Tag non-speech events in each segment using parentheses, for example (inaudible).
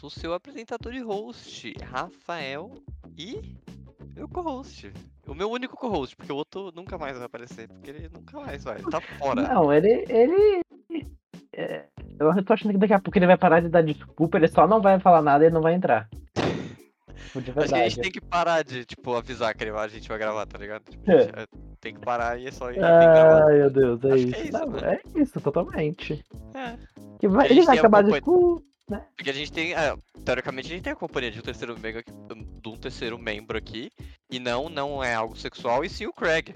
sou seu apresentador e host, Rafael, e meu co-host. O meu único co-host, porque o outro nunca mais vai aparecer, porque ele nunca mais vai, ele tá fora. Não, ele. ele é, eu tô achando que daqui a pouco ele vai parar de dar desculpa, ele só não vai falar nada e não vai entrar. (laughs) A gente tem que parar de, tipo, avisar que a gente vai gravar, tá ligado? Tipo, É. é, tem que parar e é só ir. Ai, meu Deus, é Acho isso. é isso, né? é isso, totalmente. É. Que vai- ele vai acabar de. Uh, Porque a gente tem, ah, teoricamente, a gente tem a companhia de um terceiro membro aqui, de um terceiro membro aqui, e não, não é algo sexual, e sim o Craig.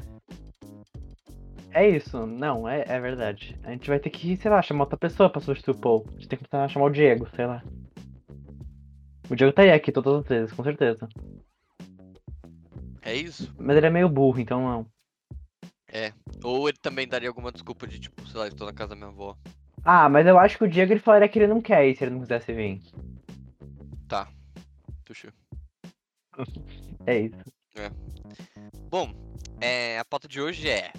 É isso, não, é, é verdade. A gente vai ter que, sei lá, chamar outra pessoa pra substituir o Paul. A gente tem que tentar chamar o Diego, sei lá. O Diego tá aí aqui todas as vezes, com certeza. É isso? Mas ele é meio burro, então não. Ou ele também daria alguma desculpa de, tipo, sei lá, estou na casa da minha avó. Ah, mas eu acho que o Diego ele falaria que ele não quer ir se ele não quisesse vir. Tuxu. (laughs) É isso. Bom, é, a pauta de hoje é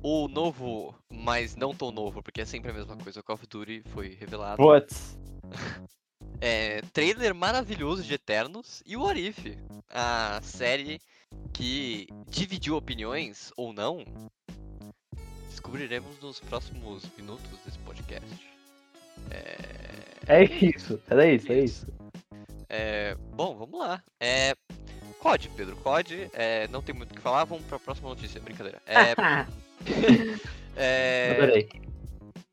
o novo, mas não tão novo, porque é sempre a mesma coisa. Call of Duty foi revelado. Putz. (laughs) É, trailer maravilhoso de Eternos e o What If, a série que dividiu opiniões ou não, descobriremos nos próximos minutos desse podcast. É, É isso, é isso, é isso. é, bom, vamos lá. É, COD, Pedro, COD, é, não tem muito o que falar, vamos pra próxima notícia, brincadeira. É, (laughs) é, Adorei.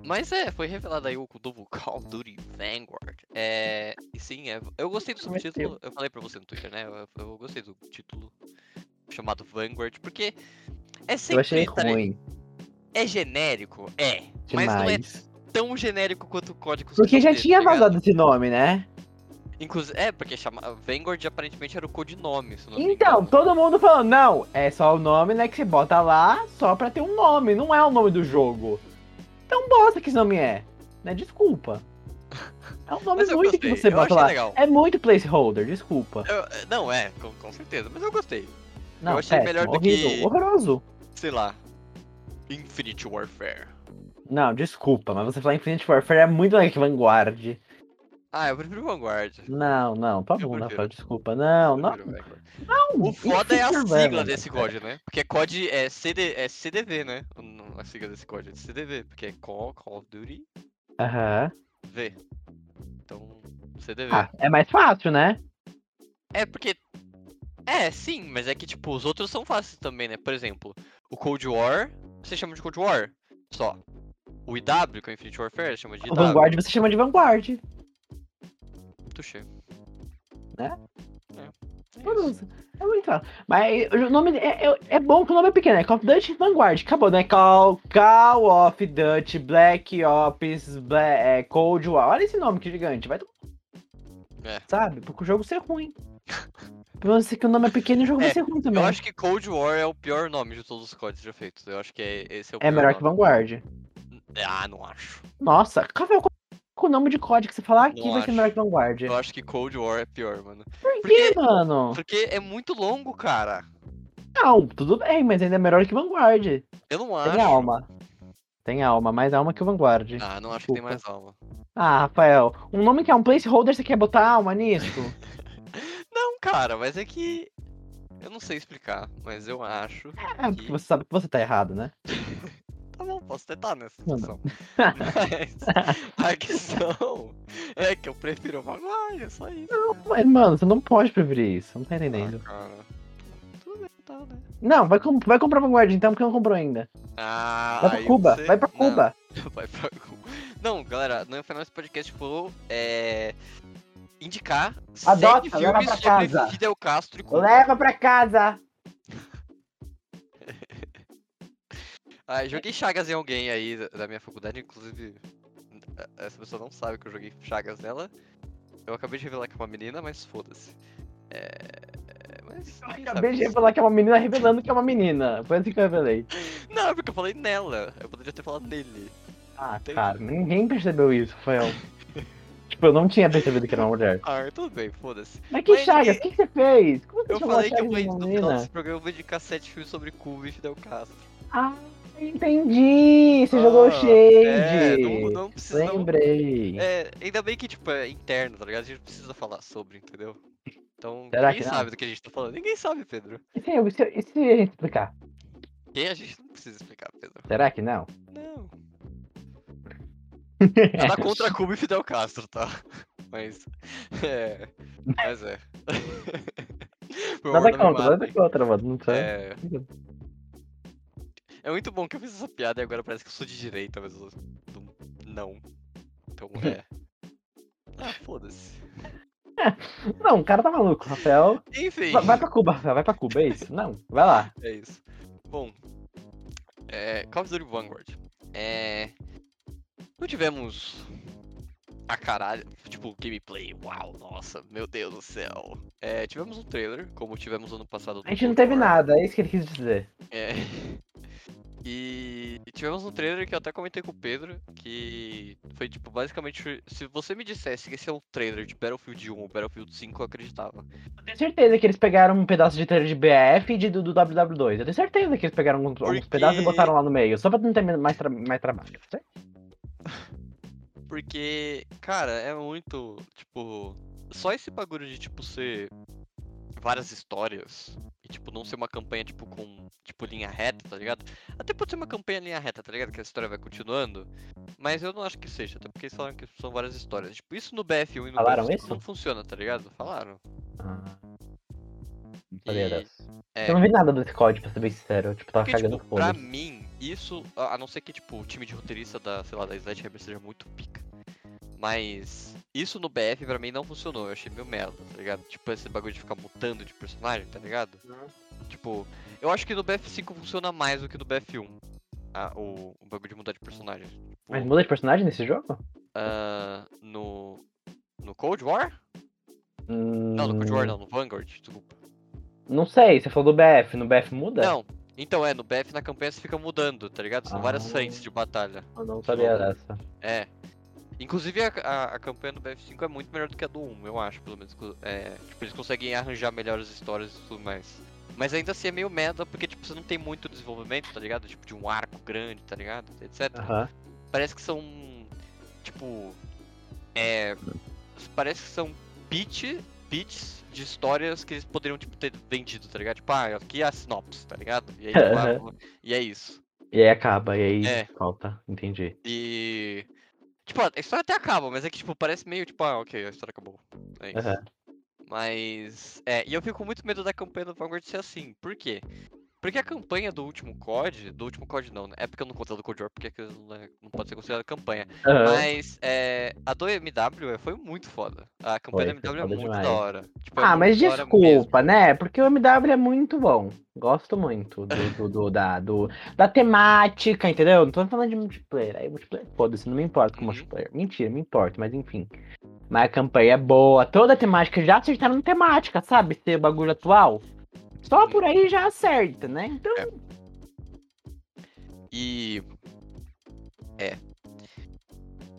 Mas é, foi revelado aí o novo Call of Duty Vanguard. É, e sim, é, eu gostei do subtítulo, eu falei pra você no Twitter, né? Eu, eu gostei do título chamado Vanguard, porque é Eu sempre, achei tá li- ruim. É genérico, é, mas não é Demais. tão genérico quanto o código Porque já ser, tinha tá vazado esse nome, né? Inclusive, é, porque chama, Vanguard aparentemente era o codinome, Então, todo mundo falando, não, é só o nome, né, que você bota lá só pra ter um nome, não é o nome do jogo. Então bosta que esse nome é, né, desculpa. (laughs) É um nome eu muito gostei, que você eu bota lá. legal. É muito placeholder, desculpa. Eu- não, é, com, com certeza, mas eu gostei. Não, achei péssimo, melhor do horrível, que- horroroso. Sei lá, Infinite Warfare. Não, desculpa, mas você falar Infinite Warfare é muito mais que Vanguard. Ah, eu prefiro Vanguard. Não, não, tá bom. Rafael, desculpa. Não, não. Vanguard. não O foda é a Infinite sigla Warfare, desse. COD, né? Porque COD é, CD, é CDV, né? O- A sigla desse COD é CDV, porque é Call, Call of Duty Aham. V. Então, CDV. Ah, é mais fácil, né? É porque. É, sim, mas é que, tipo, os outros são fáceis também, né? Por exemplo, o Cold War, você chama de Cold War. Só. O IW, que é o Infinite Warfare, chama de O IW. Vanguard você chama de Vanguard. Touché. Né? É. é. Nossa, É muito fácil. Mas o nome é, é, é bom que o nome é pequeno, é Call of Duty Vanguard. Acabou, né? Call, Call of Duty Black Ops Bla- é, Cold War. Olha esse nome que gigante. Vai. É. Sabe? Porque o jogo ser ruim. Você que o nome é pequeno e o jogo É, vai ser ruim também. Eu acho que Cold War é o pior nome de todos os CODs já feitos. Eu acho que é, esse é o É pior melhor que nome. Vanguard. Ah, não acho. Nossa, qual qual o nome de código que você falar aqui vai ser melhor que Vanguard? Eu acho que Cold War é pior, mano. Por porque- que, mano? Porque é muito longo, cara. Não, tudo bem, mas ainda é melhor que Vanguard. Eu não acho. Tem alma. Tem alma, mais alma que o Vanguard. Ah, não acho que tem Desculpa. mais alma. Ah, Rafael, um nome que é um placeholder, você quer botar alma nisso? (laughs) Não, cara, mas é que. Eu não sei explicar, mas eu acho. É, porque você sabe que você tá errado, né? (laughs) Tá bom, posso tentar nessa Não, situação. (laughs) Mas a questão é que eu prefiro Vanguard, é só isso. cara. Mas, mano, você não pode preferir isso, não tá entendendo. Ah, cara. Tudo bem, tá, né? Não, vai, com- vai comprar Vanguard então, porque não comprou ainda. Ah, Vai pra Cuba, você- vai pra Não, Cuba. (laughs) vai pra Cuba. Não, galera, no final desse podcast foi é, indicar Adota, sete leva filmes pra sobre casa. Fidel Castro e Cuba. Leva pra casa. (laughs) Ah, joguei Chagas em alguém aí da- da minha faculdade, inclusive a- essa pessoa não sabe que eu joguei Chagas nela. Eu acabei de revelar que é uma menina, mas foda-se. É... Mas. quem Acabei sabe de revelar que é uma menina revelando que é uma menina. Foi assim que eu revelei. Não, é porque eu falei nela. Eu poderia ter falado nele. Ah, Entendi. cara, ninguém percebeu isso, Rafael. (laughs) tipo, eu não tinha percebido que era uma mulher. (laughs) Ah, tudo bem, foda-se. Mas que Mas Chagas, o que, que você fez? Como você Eu falei que eu vou, no final desse programa eu vou dedicar sete filmes sobre Cuba e Fidel Castro. Ah, Entendi! Você Ah, jogou o É, Shade! não, não precisa. não- Lembrei. É, ainda bem que, tipo, é interno, tá ligado? A gente não precisa falar sobre, entendeu? Então, Será ninguém não? sabe do que a gente tá falando. Ninguém sabe, Pedro. E se, e se- e se a gente explicar? E a gente não precisa explicar, Pedro. Será que não? Não. Nada (laughs) contra Cuba e Fidel Castro, tá? Mas. (laughs) É. Mas é. (laughs) Nada contra, nada contra, mano. Não sei. É. É muito bom que eu fiz essa piada e agora parece que eu sou de direita, mas eu não- não. Então é. Ah, foda-se. Não, o cara tá maluco, Rafael. Enfim. Vai, vai pra Cuba, Rafael, vai pra Cuba, é isso? Não, vai lá. É isso. Bom, é, Call of Duty Vanguard. É, não tivemos a caralho, tipo, gameplay, uau, nossa, meu Deus do céu. É, tivemos um trailer, como tivemos ano passado. A gente não teve nada, é isso que ele quis dizer. É. (laughs) E tivemos um trailer que eu até comentei com o Pedro, que foi tipo, basicamente, se você me dissesse que esse é um trailer de Battlefield 1 ou Battlefield 5, eu acreditava. Eu tenho certeza que eles pegaram um pedaço de trailer de BF e de, do, do WW2. Eu tenho certeza que eles pegaram alguns, alguns Porque- pedaços e botaram lá no meio, só pra não ter mais, tra- mais trabalho. certo? (laughs) Porque, cara, é muito, tipo, só esse bagulho de, tipo, ser várias histórias e, tipo, não ser uma campanha, tipo, com, tipo, linha reta, tá ligado? Até pode ser uma campanha linha reta, tá ligado? Que a história vai continuando, mas eu não acho que seja, até porque eles falaram que são várias histórias. Tipo, isso no BF1 e no Falaram BF5 isso? não funciona, tá ligado? Falaram. Ah. Não sabia E- dessa. É, Eu não vi nada desse código, pra ser bem sincero. Eu, tipo, tava Porque, cagando tipo, foda. pra mim, isso, a não ser que, tipo, o time de roteirista da, sei lá, da Sledgehammer seja muito pica. Mas isso no BF pra mim não funcionou, eu achei meio merda, tá ligado? Tipo, esse bagulho de ficar mutando de personagem, tá ligado? Tipo, eu acho que no BF5 funciona mais do que no BF1. ah, o, o bagulho de mudar de personagem. Tipo, Mas muda de personagem nesse jogo? ah, no. No Cold War? Hum, Não, no Cold War não, no Vanguard, desculpa. Não sei, você falou do BF. No BF muda? Não, então é, no BF na campanha você fica mudando, tá ligado? São várias Ah. frentes de batalha. Eu não sabia dessa. É. Inclusive a, a, a campanha do BF5 é muito melhor do que a do 1, eu acho, pelo menos. É, tipo, eles conseguem arranjar melhores histórias e tudo mais. Mas ainda assim é meio merda, porque tipo, você não tem muito desenvolvimento, tá ligado? Tipo, de um arco grande, tá ligado? Etc. Aham. Parece que são. Tipo. É. Parece que são pitch, pitches de histórias que eles poderiam tipo, ter vendido, tá ligado? Tipo, ah, aqui é a sinopse, tá ligado? E aí, (laughs) ah, e é isso. E aí acaba, e aí É. falta. Entendi. E. Tipo, a história até acaba, mas é que, tipo, parece meio tipo, ah, ok, a história acabou. É isso. Aham. Mas. É, e eu fico com muito medo da campanha do Vanguard ser assim. Por quê? Porque a campanha do último COD. Do último COD não, né? É porque eu não conto do Cold War, porque aquilo não, é- pode ser considerada campanha. Aham. Mas é, a do MW foi muito foda. A campanha Foi, MW é foda muito demais. da hora. Tipo, é Ah, muito mas desculpa, né? Porque o MW é muito bom. Gosto muito do, do, do- da, do- da temática, entendeu? Não tô falando de multiplayer. Aí multiplayer, foda-se, não me importa com Uhum. multiplayer. Mentira, me importa, mas enfim. Mas a campanha é boa. Toda a temática já acertaram na temática, sabe? Ser bagulho atual. Só por aí já acerta, né? Então. E. É.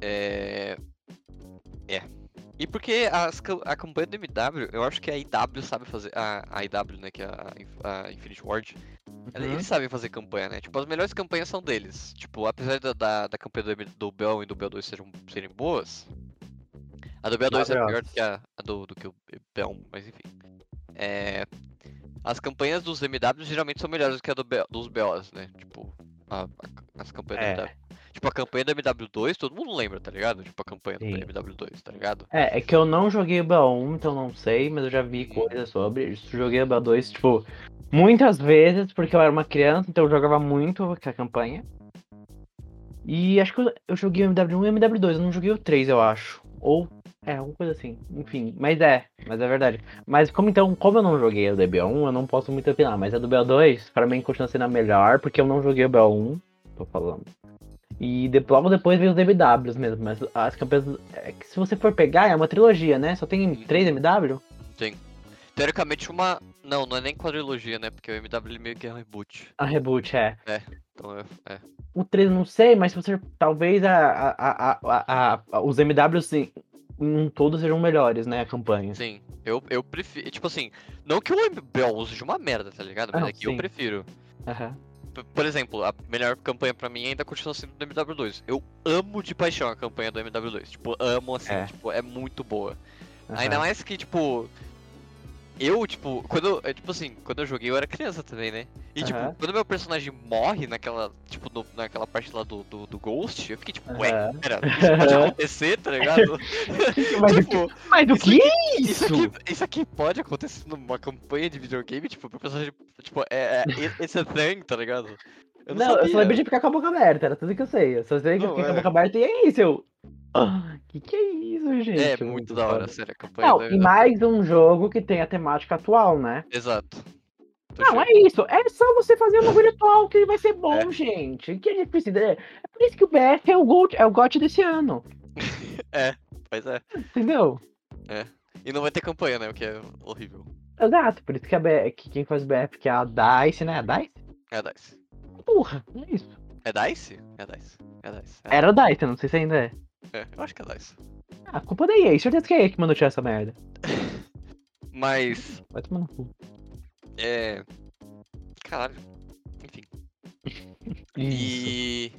É. É. E porque as, a campanha do MW, eu acho que a IW sabe fazer. A, a IW, né? Que é a, a Infinity Ward. Uhum. Eles sabem fazer campanha, né? Tipo, as melhores campanhas são deles. Tipo, apesar da, da, da campanha do, M- do BO e do BO2 sejam, serem boas, a do BO2 é Maravilhosa. melhor do que a, a do, do que o BO1, mas enfim. É, as campanhas dos MWs geralmente são melhores do que a do BO dos BOs, né? Tipo, a- a- as campanhas É. do MW. Tipo, a campanha do MW2, todo mundo lembra, tá ligado? Tipo, a campanha Sim. do MW2, tá ligado? É, é que eu não joguei o BO1, então não sei, mas eu já vi coisas sobre. Eu joguei o BO2, tipo, muitas vezes, porque eu era uma criança, então eu jogava muito a campanha. E acho que eu, eu joguei o MW1 e o MW2, eu não joguei o 3, eu acho. Ou, é, alguma coisa assim. Enfim, mas é, mas é verdade. Mas como então, como eu não joguei o DB1, eu não posso muito opinar, mas a do BO2, pra mim, continua sendo a melhor, porque eu não joguei o BO1, tô falando. E de- logo depois veio os MWs mesmo, mas as campanhas. É que se você for pegar, é uma trilogia, né? Só tem três MW? Teoricamente, uma. Não, não é nem quadrilogia, né? Porque o MW meio que é um reboot. A reboot, é. Então é. é. O 3 não sei, mas se você. Talvez a, a, a, a, os MWs em em todos sejam melhores, né? A campanha. Sim, eu, eu prefiro. Tipo assim, não que o MBO seja uma merda, tá ligado? Mas Ah, é que eu sim. prefiro. Aham. p- por exemplo, a melhor campanha pra mim ainda continua sendo do MW2. Eu amo de paixão a campanha do MW2. Tipo, amo assim, É. tipo, é muito boa. Ainda Aham. mais que, tipo. Eu, tipo, quando. eu- é, Tipo assim, quando eu joguei eu era criança também, né? E tipo, quando meu personagem morre naquela. Tipo, no- naquela parte lá do, do, do Ghost, eu fiquei tipo, ué, Aham. pera, isso pode (laughs) acontecer, tá ligado? (laughs) Mas, tipo, que, mas o isso que é isso isso? aqui, isso aqui pode acontecer numa campanha de videogame, tipo, meu personagem. Tipo, é. é it's a thing, tá ligado? Eu não, Não, eu só lembro de ficar com a boca aberta, era tudo que eu sei. Eu só sei que eu Não, fiquei com a é. boca aberta e é isso. Eu. Ah, que que é isso, gente? É muito da hora, foda. sério, a campanha Não, e mais um jogo que tem a temática atual, né? Exato. Tô Não, cheio. é isso. É só você fazer um bagulho atual que vai ser bom, É. gente. Que a gente precisa? É é por isso que o BF é o GOT, é o GOT desse ano. (laughs) Pois é. Entendeu? E não vai ter campanha, né? O que é horrível. Exato, por isso que, a B- que quem faz o BF, que é a DICE, né? A DICE? É a DICE. Porra, é isso. É DICE? É DICE. É DICE. É, Era DICE, não sei se ainda é. é, eu acho que é DICE. Ah, a culpa da EA, certeza que é EA que mandou tirar essa merda. (laughs) Mas. Vai tomar no cu. É. Caralho. Enfim. (laughs) E.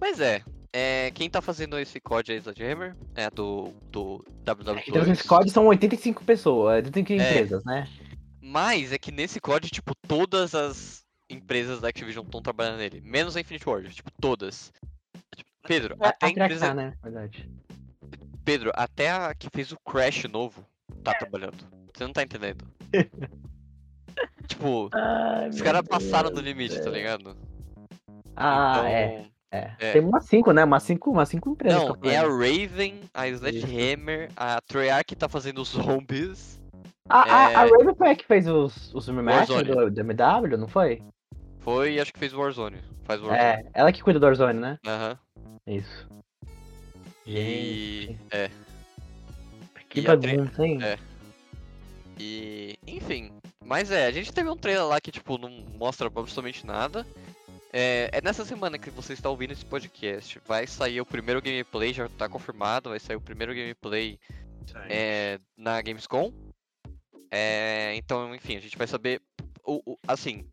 Mas é. É, quem tá fazendo esse código é a Sledgehammer, é do, do WW2. Então nesse código são 85 pessoas, 85 É. empresas, né? Mas é que nesse código, tipo, todas as empresas da Activision estão trabalhando nele. Menos a Infinite Ward, tipo, todas. Tipo, Pedro, É, até a a empresa. né? Verdade. Pedro, até a que fez o Crash novo tá trabalhando. Você não tá entendendo. (laughs) tipo, Ai, os caras Deus. passaram do limite, tá ligado? Ah, então, é, é. é. Tem umas 5, né? Umas 5 umas cinco empresas. Não, é a. Raven, a Sledgehammer, a Treyarch tá fazendo os zombies. A, a, a é- Raven foi a que fez os, os Warzone. do, do MW, não foi? Foi e acho que fez o Warzone. Faz o Warzone. É, ela que cuida do Warzone, né? Aham. Isso. E. Gente, É. que e a Tre- bagunça, hein? é. E. Enfim. Mas é, a gente teve um trailer lá que, tipo, não mostra absolutamente nada. É, é nessa semana que você está ouvindo esse podcast. Vai sair o primeiro gameplay, já tá confirmado. Vai sair o primeiro gameplay é, na Gamescom. É, então, enfim, a gente vai saber. O, o- assim,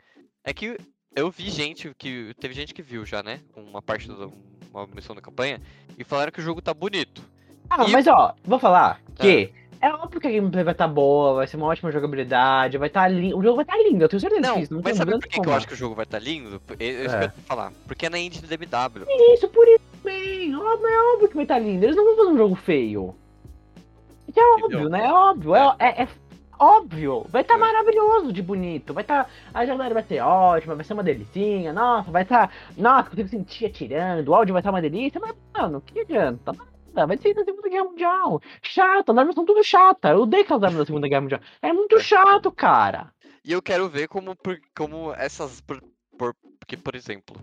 é que eu vi gente que. Teve gente que viu já, né? Uma parte da uma missão da campanha. E falaram que o jogo tá bonito. Ah, E- mas ó, vou falar que é óbvio que a gameplay vai estar boa, vai ser uma ótima jogabilidade, vai estar lindo. O jogo vai estar lindo, eu tenho certeza Não, disso. Não mas sabe por que, que eu acho que o jogo vai estar lindo? É isso É. que eu ia falar. Porque é na engine do DMW. Isso, por isso também. Óbvio, é óbvio que vai estar lindo. Eles não vão fazer um jogo feio. É Entendeu? óbvio, né? É óbvio. É, é- é óbvio. Vai estar É. maravilhoso de bonito. Vai estar. A jogada vai ser ótima, vai ser uma delicinha. Nossa, vai estar. Nossa, consigo sentir atirando. O áudio vai estar uma delícia. Mas, mano, que adianta? Nada. Vai ser da Segunda Guerra Mundial. Chata, as armas são tudo chata. Eu odeio aquelas armas da Segunda Guerra Mundial. É muito chato, cara. E eu quero ver como, como essas. Por, por- porque, por exemplo.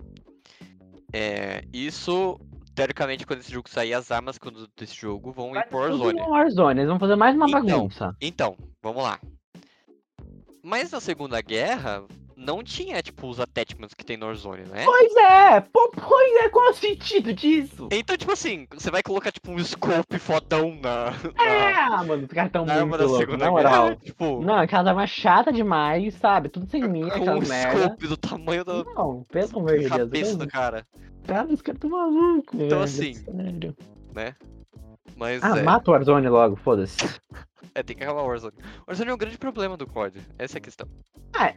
É, isso. Teoricamente, quando esse jogo sair, as armas quando desse jogo vão ir Vai pro tudo Warzone. Warzone. Eles vão fazer mais uma Então, bagunça. Então, vamos lá. Mas na Segunda Guerra, não tinha, tipo, os attachments que tem no Warzone, né? Pois é, pô, pois é, qual é o sentido disso? Então, tipo assim, você vai colocar, tipo, um scope fodão na, É, na, mano, os caras tão muito da Segunda na moral. Guerra. (laughs) Tipo, Não, aquela arma chata demais, sabe? Tudo sem mim, com aquela um merda. scope do tamanho da Não, amor de Deus. cabeça do eu- cara, Cara, os caras tão malucos, Então, velho, assim, sério. né? Mas Ah, é, mata o Warzone logo, foda-se. (laughs) é, tem que acabar o Warzone. O Warzone é um grande problema do COD, essa é a questão. Ah,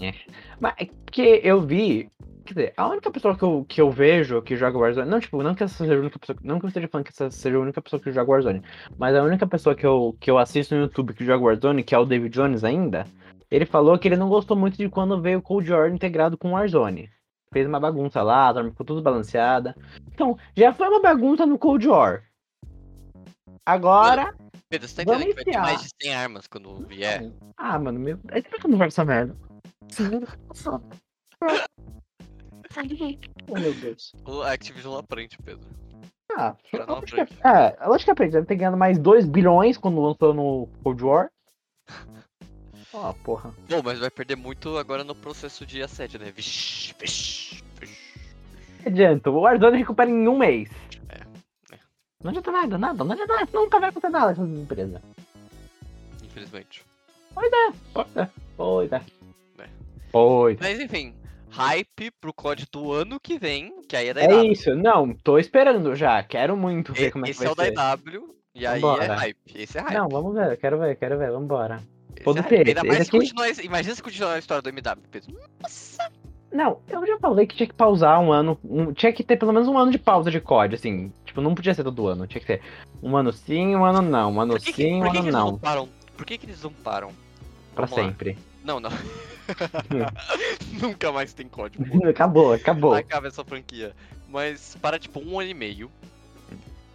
É. Mas é que eu vi. Quer dizer, a única pessoa que eu, que eu vejo que joga Warzone. Não, tipo, não que essa seja a única pessoa. Não que eu esteja falando que essa seja a única pessoa que joga Warzone. Mas a única pessoa que eu, que eu assisto no YouTube que joga Warzone, que é o David Jones ainda, ele falou que ele não gostou muito de quando veio o Cold War integrado com Warzone. Fez uma bagunça lá, ficou tudo balanceada. Então, já foi uma bagunça no Cold War. Agora. Pedro, você tá Vamos entendendo que vai ter enfiar. mais de 100 armas quando vier? Ah, mano, meu. Aí por que eu não jogo essa merda? oh, (laughs) meu Deus. O Activision não aprende, Pedro. Ah, Ela não eu acho que, aprende. é, eu acho que aprende. Deve ter ganhado mais 2 bilhões quando lançou no Cold War. Ó, (laughs) porra. Bom, mas vai perder muito agora no processo de assédio, né? Vixi, vixi, vixi. Não adianta, o Warzone recupera em um mês. É, é. Não adianta nada, nada, não adianta nada, nunca vai acontecer nada nessas empresas. Infelizmente. Pois é, pois é. Foi. Mas enfim, hype pro COD do ano que vem, que aí é da É IW. isso. Não, tô esperando já. Quero muito ver E- como é que Esse vai é o da ser. IW, e aí é Vambora. hype. Esse é hype. Não, vamos ver. Quero ver, quero ver. Vambora. Esse pode é ter, hype. Ainda esse mais se aqui- continuar, imagina se continuar a história do MW, Pedro. Nossa! Não, eu já falei que tinha que pausar um ano. um- tinha que ter pelo menos um ano de pausa de COD, assim. Tipo, não podia ser todo ano. Tinha que ter um ano sim, um ano não. Um ano que, sim, um ano que não param? Por que, que eles não param? Pra Vamos lá. sempre. Não, não. (laughs) Nunca mais tem pô. (laughs) acabou, acabou. Acaba essa franquia. Mas para tipo um ano e meio.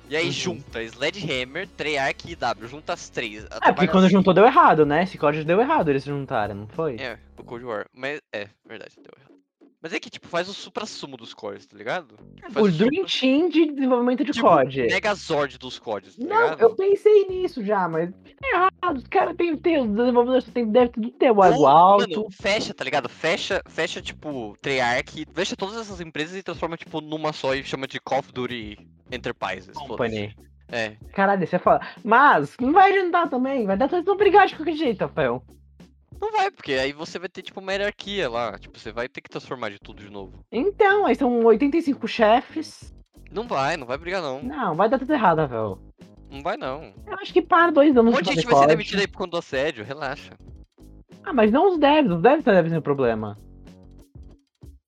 E aí Uhum. junta Sledgehammer, Treyarch e IW. Junta as três. É, porque quando juntou deu errado, né? Esse COD deu errado eles juntaram, não foi? É, o Cold War. Mas é, verdade, deu errado. Mas é que, tipo, faz o supra-sumo dos cores, tá ligado? Faz O Dream Team de desenvolvimento de tipo, COD. Megazord dos CODs, tá Não, ligado? eu pensei nisso já, mas é errado. Os caras tem, tem, os desenvolvedores tem, deve tudo ter o ego alto. Mano, fecha, tá ligado? Fecha, fecha, tipo, Treyarch, fecha todas essas empresas e transforma, tipo, numa só e chama de Call of Duty Enterprises. Company. É. Caralho, isso é foda. Mas, não vai adiantar também. Vai dar todos vão brigar de qualquer jeito, Rafael. Não vai, porque aí você vai ter, tipo, uma hierarquia lá. Tipo, você vai ter que transformar de tudo de novo. Então, aí são 85 chefes. Não vai, não vai brigar, não. Não, vai dar tudo errado, Rafael. Não vai, não. Eu acho que para dois Um anos monte de gente vai ser demitido aí por conta do assédio, relaxa. Ah, mas não os devs. Os devs devem ser o problema.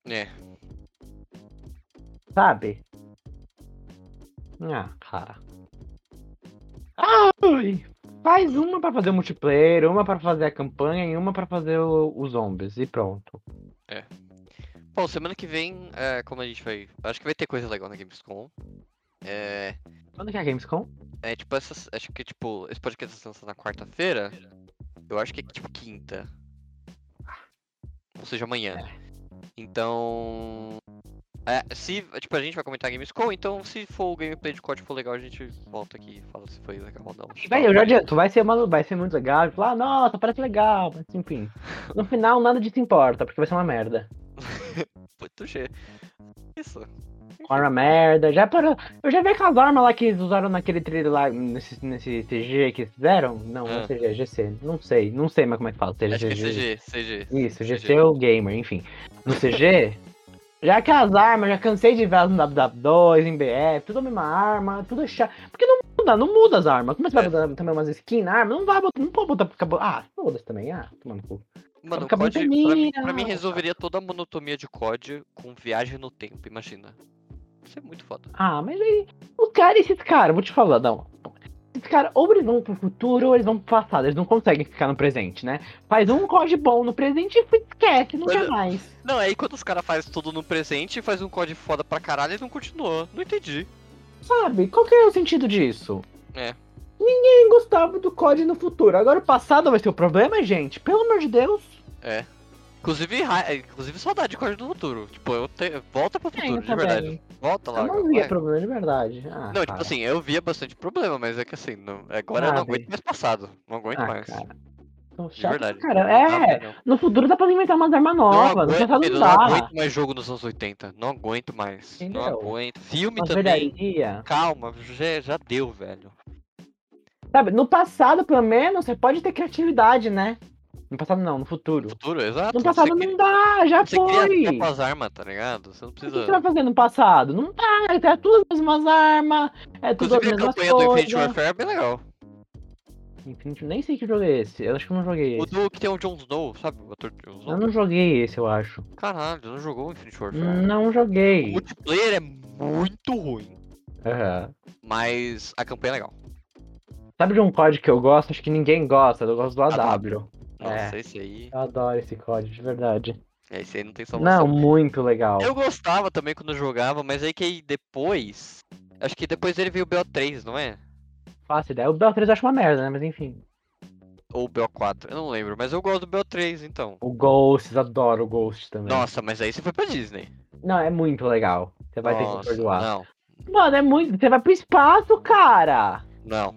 É. Sabe? Ah, cara. Ai, faz uma pra fazer o multiplayer, uma pra fazer a campanha e uma pra fazer os zombies. E pronto. Bom, semana que vem, é, como a gente vai. Acho que vai ter coisa legal na Gamescom. É. Quando que é a Gamescom? É tipo essas. Acho que tipo, esse podcast tá lançado na quarta-feira. Eu acho que é tipo quinta. Ou seja, amanhã. Então. É, se. Tipo, a gente vai comentar a Gamescom, então se for o gameplay de COD for legal, a gente volta aqui e fala se foi legal ou não. Vai, eu já adianto, vai ser, uma, vai ser muito legal. Tipo, ah, nossa, parece legal, mas enfim. No final, nada disso importa, porque vai ser uma merda. (laughs) Muito G. Isso. Arma merda. Já parou. Eu já vi aquelas armas lá que eles usaram naquele trailer lá, nesse, nesse CG que fizeram. Não, não é Ah. CG, é GC. Não sei, não sei mais como é que fala. CG, Acho que é CG, CG. Isso, CG. GC ou Gamer, enfim. No CG, já que as armas, já cansei de ver elas no WW2, em BF, tudo a mesma arma, tudo chato. Porque não muda, não muda as armas. Como é que você É. vai botar também umas skins na arma? Não vai botar, não pode botar acabou. Ah, foda-se também. Ah, tomando cu. Mano, o COD, pra mim, pra mim resolveria toda a monotonia de COD com viagem no tempo, imagina. Isso é muito foda. Ah, mas aí. Os caras, esses caras, vou te falar, não. Caras, ou eles vão pro futuro ou eles vão pro passado. Eles não conseguem ficar no presente, né? Faz um código bom no presente e esquece, nunca Mas- mais. Não, aí quando os caras fazem tudo no presente e faz um COD foda pra caralho, eles não continuam. Não entendi. Sabe? Qual que é o sentido disso? É. Ninguém gostava do COD no futuro. Agora o passado vai ser o problema, gente? Pelo amor de Deus. É. Inclusive, é, inclusive saudade de COD do futuro. Tipo, eu te... volta pro futuro, de verdade. Volta lá. Eu não vai. via problema de verdade. Ah, Não, tipo cara. assim, eu via bastante problema, mas é que assim, não... agora eu Ah, não bem. aguento mais passado. Não aguento Ah, mais. cara. De verdade. cara. Não É, dá, não. no futuro dá pra inventar umas armas Não novas. No aguento, não não aguento mais jogo nos anos 80. Não aguento mais. Não Entendeu? aguento. Filme Umas também. velharia. Calma, já, já deu, velho. Sabe, no passado, pelo menos, você pode ter criatividade, né? No passado não, no futuro. Futuro, exato. No passado você não dá, já Você foi. novas armas, tá ligado? Você não O que precisa. você vai fazer no passado? Não dá, é tudo as mesmas armas, é tudo as Inclusive a mesmas campanha do Infinite coisas. Warfare é bem legal. Infinity, nem sei que jogo é esse, eu acho que eu não joguei O esse. do que tem o Jon Snow, sabe? O ator Jon Eu Snow. não joguei esse, eu acho. Caralho, não jogou o Infinite Warfare. Não O joguei. multiplayer é muito ruim, Aham. mas a campanha é legal. Sabe de um código que eu gosto? Acho que ninguém gosta, eu gosto do AW. Nossa, É. esse aí. Eu adoro esse código, de verdade. é, Esse aí não tem Não, salvação. muito legal. Eu gostava também quando jogava, mas aí que aí depois. Acho que depois dele veio o BO3, não é? Faço ideia. O BO3 eu acho uma merda, né? Mas enfim. Ou o BO4, eu não lembro, mas eu gosto do BO3 então. O Ghosts, adoro o Ghost também. Nossa, mas aí você foi pra Disney. Não, é muito legal. Você vai ter que Nossa, perdoar. Não, Mano, é muito. Você vai pro espaço, cara! não.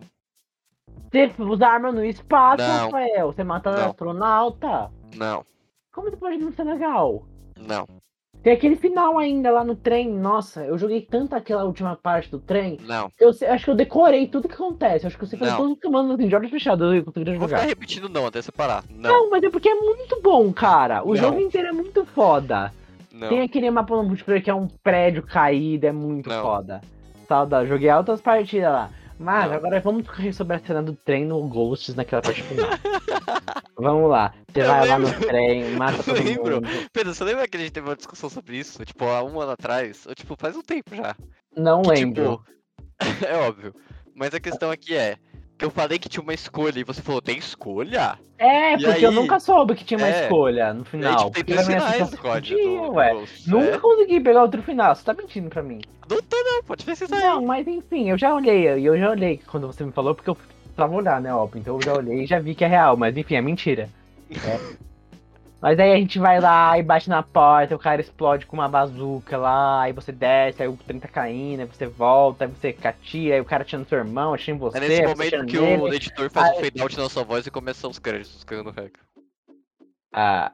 Você usa arma no espaço, Não. Rafael. Você mata Não. astronauta. Não, Como você pode não ser legal? não. Tem aquele final ainda lá no trem. Nossa, eu joguei tanto aquela última parte do trem. Não. Eu sei- acho que eu decorei tudo que acontece. Acho que você faz Não. todos os comandos assim, de olhos fechados eu Não vou ficar repetindo não até separar. Não, Não, mas é porque é muito bom, cara. O Não. jogo inteiro é muito foda. não. Tem aquele mapa no multiplayer que é um prédio caído, é muito Não. foda. Saudade, joguei altas partidas lá. Mas agora vamos correr sobre a cena do trem no Ghosts naquela parte final. (laughs) vamos lá. Você vai lá no lembro. trem, (laughs) mata Eu todo lembro. mundo. Pedro, você lembra que a gente teve uma discussão sobre isso? Tipo, há um ano atrás? Ou, tipo, faz um tempo já. Não Que, lembro. tipo, (laughs) é óbvio. Mas a questão aqui é que eu falei que tinha uma escolha e você falou, tem escolha? É, E porque eu aí- nunca soube que tinha uma É. escolha no E aí, final. tipo, tem finais código do, ué. Nunca é. consegui pegar outro final, você tá mentindo pra mim. Não tô não, pode pesquisar aí. Não, mas enfim, eu já olhei, eu já olhei quando você me falou, porque eu tava olhando, né, óbvio. Então eu já olhei e já vi que é real, mas enfim, é mentira. (laughs) É. Mas aí a gente vai lá e bate na porta, o cara explode com uma bazuca lá, aí você desce, aí o trem tá caindo, aí você volta, aí você catira, aí o cara tira no seu irmão, atira em você, É nesse momento que nele. o editor faz um Aí- fade out na sua voz e começam os créditos caindo regra. Ah.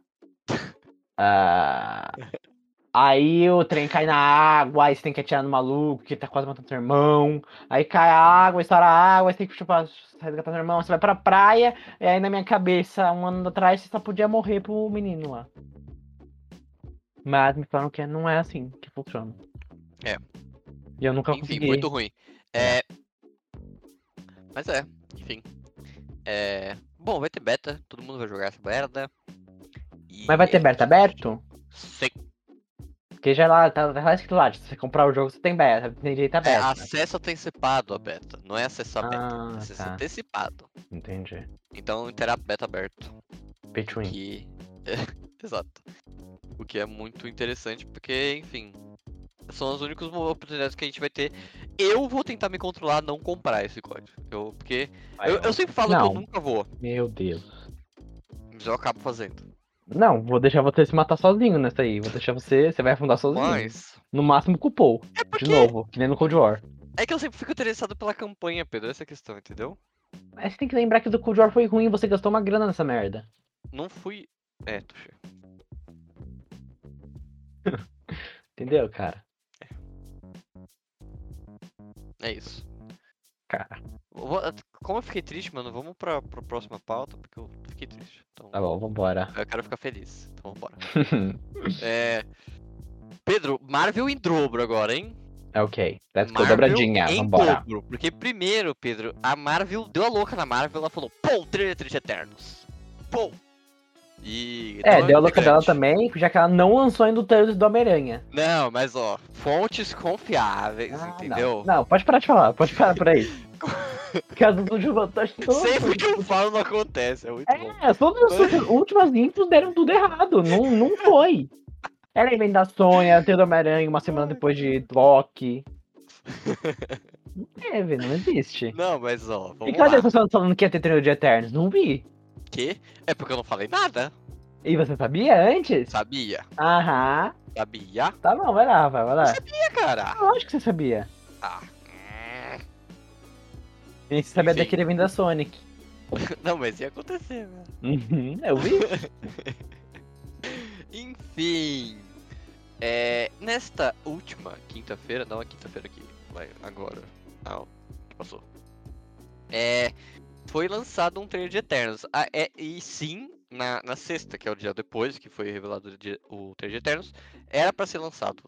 Ah. Aí o trem cai na água, aí você tem que atirar no maluco que tá quase matando seu irmão. Aí cai a água, estoura a água, aí você tem que chupar, resgatar seu irmão. Você vai pra praia, e aí na minha cabeça, um ano atrás, você só podia morrer pro menino lá. Mas me falaram que não é assim que funciona. É. E eu nunca Enfim, consegui. muito ruim. É. Mas é, enfim. É. Bom, vai ter beta, todo mundo vai jogar essa merda. E Mas vai ter é beta aberto? Sim. Porque já lá, tá, tá lá escrito lá, se você comprar o jogo, você tem beta, tem direito a É, beta. acesso antecipado à beta, não é acesso à beta, Ah, é acesso tá. antecipado. Entendi. Então terá beta aberto. Pay to win. Que. (laughs) Exato. O que é muito interessante, porque, enfim. São as únicas oportunidades que a gente vai ter. Eu vou tentar me controlar a não comprar esse código. Eu, porque. Eu, eu sempre falo que Não. eu nunca vou, Meu Deus. mas eu acabo fazendo. Não, vou deixar você se matar sozinho nessa aí. Vou deixar você. Você vai afundar sozinho. Mas. No máximo com o Paul. É porque. De novo, que nem no Cold War. É que eu sempre fico interessado pela campanha, Pedro. Essa é questão, entendeu? Mas você tem que lembrar que o do Cold War foi ruim e você gastou uma grana nessa merda. Não fui. É, Tuxê. (laughs) Entendeu, cara? É isso. Cara. Como eu fiquei triste, mano, vamos pra, pra próxima pauta, porque eu fiquei triste. Então, Tá bom, vambora. eu quero ficar feliz. Então vambora. (laughs) É. Pedro, Marvel em dobro agora, hein? é ok. Let's go, dobradinha. em Vambora. dobro. Porque primeiro, Pedro, a Marvel deu a louca na Marvel, ela falou, pô, trailer de Eternos. Pô. E. É, então deu a louca dela também, já que ela não lançou ainda o trailer do Homem-Aranha. Não, mas ó, fontes confiáveis, Ah, entendeu? Não. não, pode parar de falar, pode parar por aí. As do acho que todas- Sempre que eu falo não acontece, é muito bom. É, todas as suas últimas intros deram tudo errado. Não, não foi. Era evento da Sônia, teve do Homem-Aranha uma semana depois de Loki. (laughs) Não teve, não existe. Não, mas ó, E vamos cadê lá. as pessoas falando que ia ter treino de Eternos? Não vi. Que? É porque eu não falei nada. E você sabia antes? Sabia, Aham. sabia. Tá bom, vai lá, vai, vai lá. Sabia, cara. Ah, Lógico que você sabia. Ah. hum. E você sabia Enfim. daquele evento da Sonic. (laughs) Não, mas ia acontecer, né? Uhum, eu vi. (laughs) Enfim. É, nesta última quinta-feira, não a quinta-feira que vai agora. Não, que passou. É, foi lançado um trailer de Eternos. Ah, é, e sim, na, na sexta, que é o dia depois que foi revelado o, o trailer de Eternos, era pra ser lançado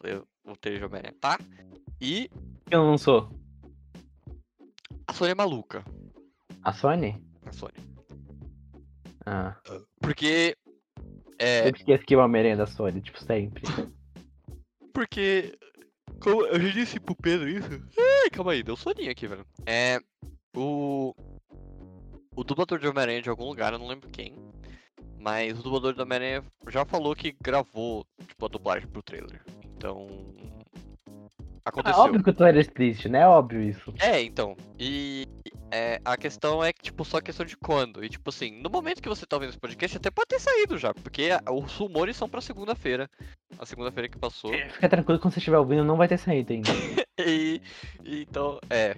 o trailer de Homem-Aranha, tá? E Quem lançou? a Sony é maluca. A Sony? A Sony. Ah. Porque. É, Eu esqueci que o Homem-Aranha é da Sony, tipo, sempre. (laughs) Porque. Como eu já disse pro Pedro isso. Ai, calma aí, deu soninho aqui, velho. É. O. O dublador de Homem-Aranha de algum lugar, eu não lembro quem. Mas o dublador do Homem-Aranha já falou que gravou, tipo, a dublagem pro trailer. Então. É Aconteceu. óbvio que o trailer é triste, né? É óbvio isso. É, então. E é, a questão é que, tipo, só questão de quando. E, tipo assim, no momento que você tá ouvindo esse podcast, até pode ter saído já. Porque os rumores são pra segunda-feira. A segunda-feira que passou. Fica tranquilo quando você estiver ouvindo, não vai ter saído ainda. (laughs) E, e então, é.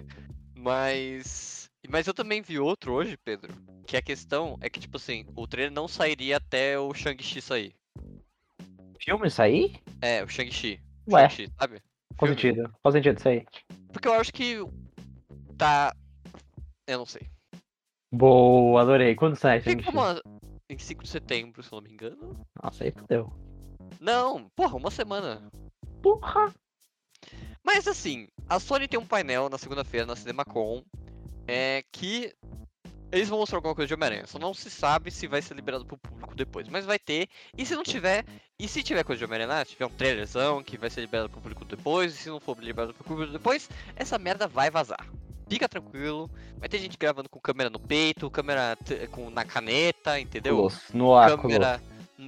Mas. Mas eu também vi outro hoje, Pedro. Que a questão é que, tipo assim, o trailer não sairia até o Shang-Chi sair. Filme sair? É, o Shang-Chi. Ué. Shang-Chi, sabe? Filme. sentido? Qual sentido aí? Porque eu acho que tá. Eu não sei. Boa, adorei. Quando sai, Fica Shang-Chi? uma... em 5 de setembro, se eu não me engano. Nossa, aí fodeu. Não, porra, uma semana. Porra! Mas assim, a Sony tem um painel na segunda-feira na CinemaCon é, que eles vão mostrar alguma coisa de Homem-Aranha. Só não se sabe se vai ser liberado pro público depois. Mas vai ter. E se não tiver. E se tiver coisa de Homem-Aranha, se tiver um trailerzão que vai ser liberado pro público depois. E se não for liberado pro público depois, essa merda vai vazar. Fica tranquilo. Vai ter gente gravando com câmera no peito, câmera com, na caneta, entendeu? No óculos. Câmera,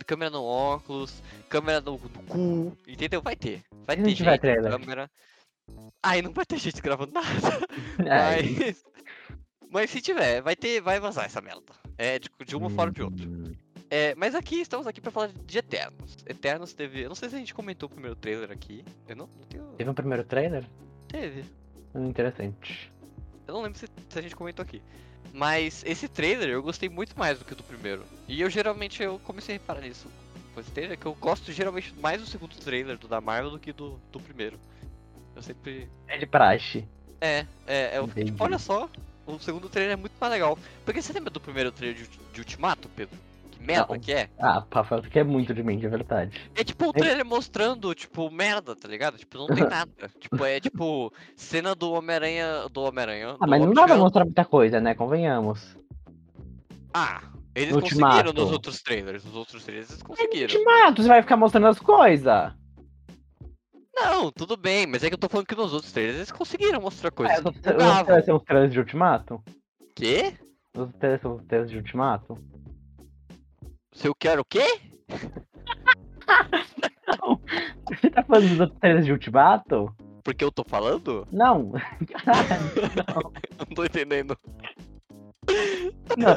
câmera no óculos, câmera no, no cu, entendeu? Vai ter. Vai ter gente, trailer? câmera. Aí não vai ter gente gravando nada. Ai. (laughs) Mas. Mas se tiver, vai ter. Vai vazar essa merda. É, de, de uma forma ou de outra. Hum, É, mas aqui estamos aqui pra falar de Eternos. Eternos teve. Eu não sei se a gente comentou o primeiro trailer aqui. Eu não, não tenho. Teve um primeiro trailer? Teve. Hum, Interessante. Eu não lembro se, se a gente comentou aqui. Mas esse trailer eu gostei muito mais do que o do primeiro. E eu geralmente eu comecei a reparar nisso esse trailer, que eu gosto geralmente mais do segundo trailer do da Marvel do que do, do primeiro. Eu sempre. É de praxe. É, é, eu fico tipo, olha só, o segundo trailer é muito mais legal. Porque você lembra do primeiro trailer de, de Ultimato, Pedro? Que merda Não. que é? Ah, Rafael, tu quer muito de mim, de verdade. É tipo o trailer mostrando, tipo, merda, tá ligado? Tipo, não tem (laughs) nada. tipo, é tipo, cena do Homem-Aranha. Do Homem-Aranha. Ah, mas não dá pra mostrar muita coisa, né? Convenhamos. Ah, eles No conseguiram Ultimato. nos outros trailers. Nos outros trailers eles conseguiram. Ultimato, você vai ficar mostrando as coisas. Não, tudo bem, mas é que eu tô falando que nos outros trailers eles conseguiram mostrar Ah, coisas. eu tô- que Os trailers são os trailers de Ultimato? Quê? Os trailers são os trailers de Ultimato? Se eu quero o quê? (laughs) Você tá falando dos trailers de Ultimato? Porque eu tô falando? Não. (laughs) Eu não tô entendendo. Não.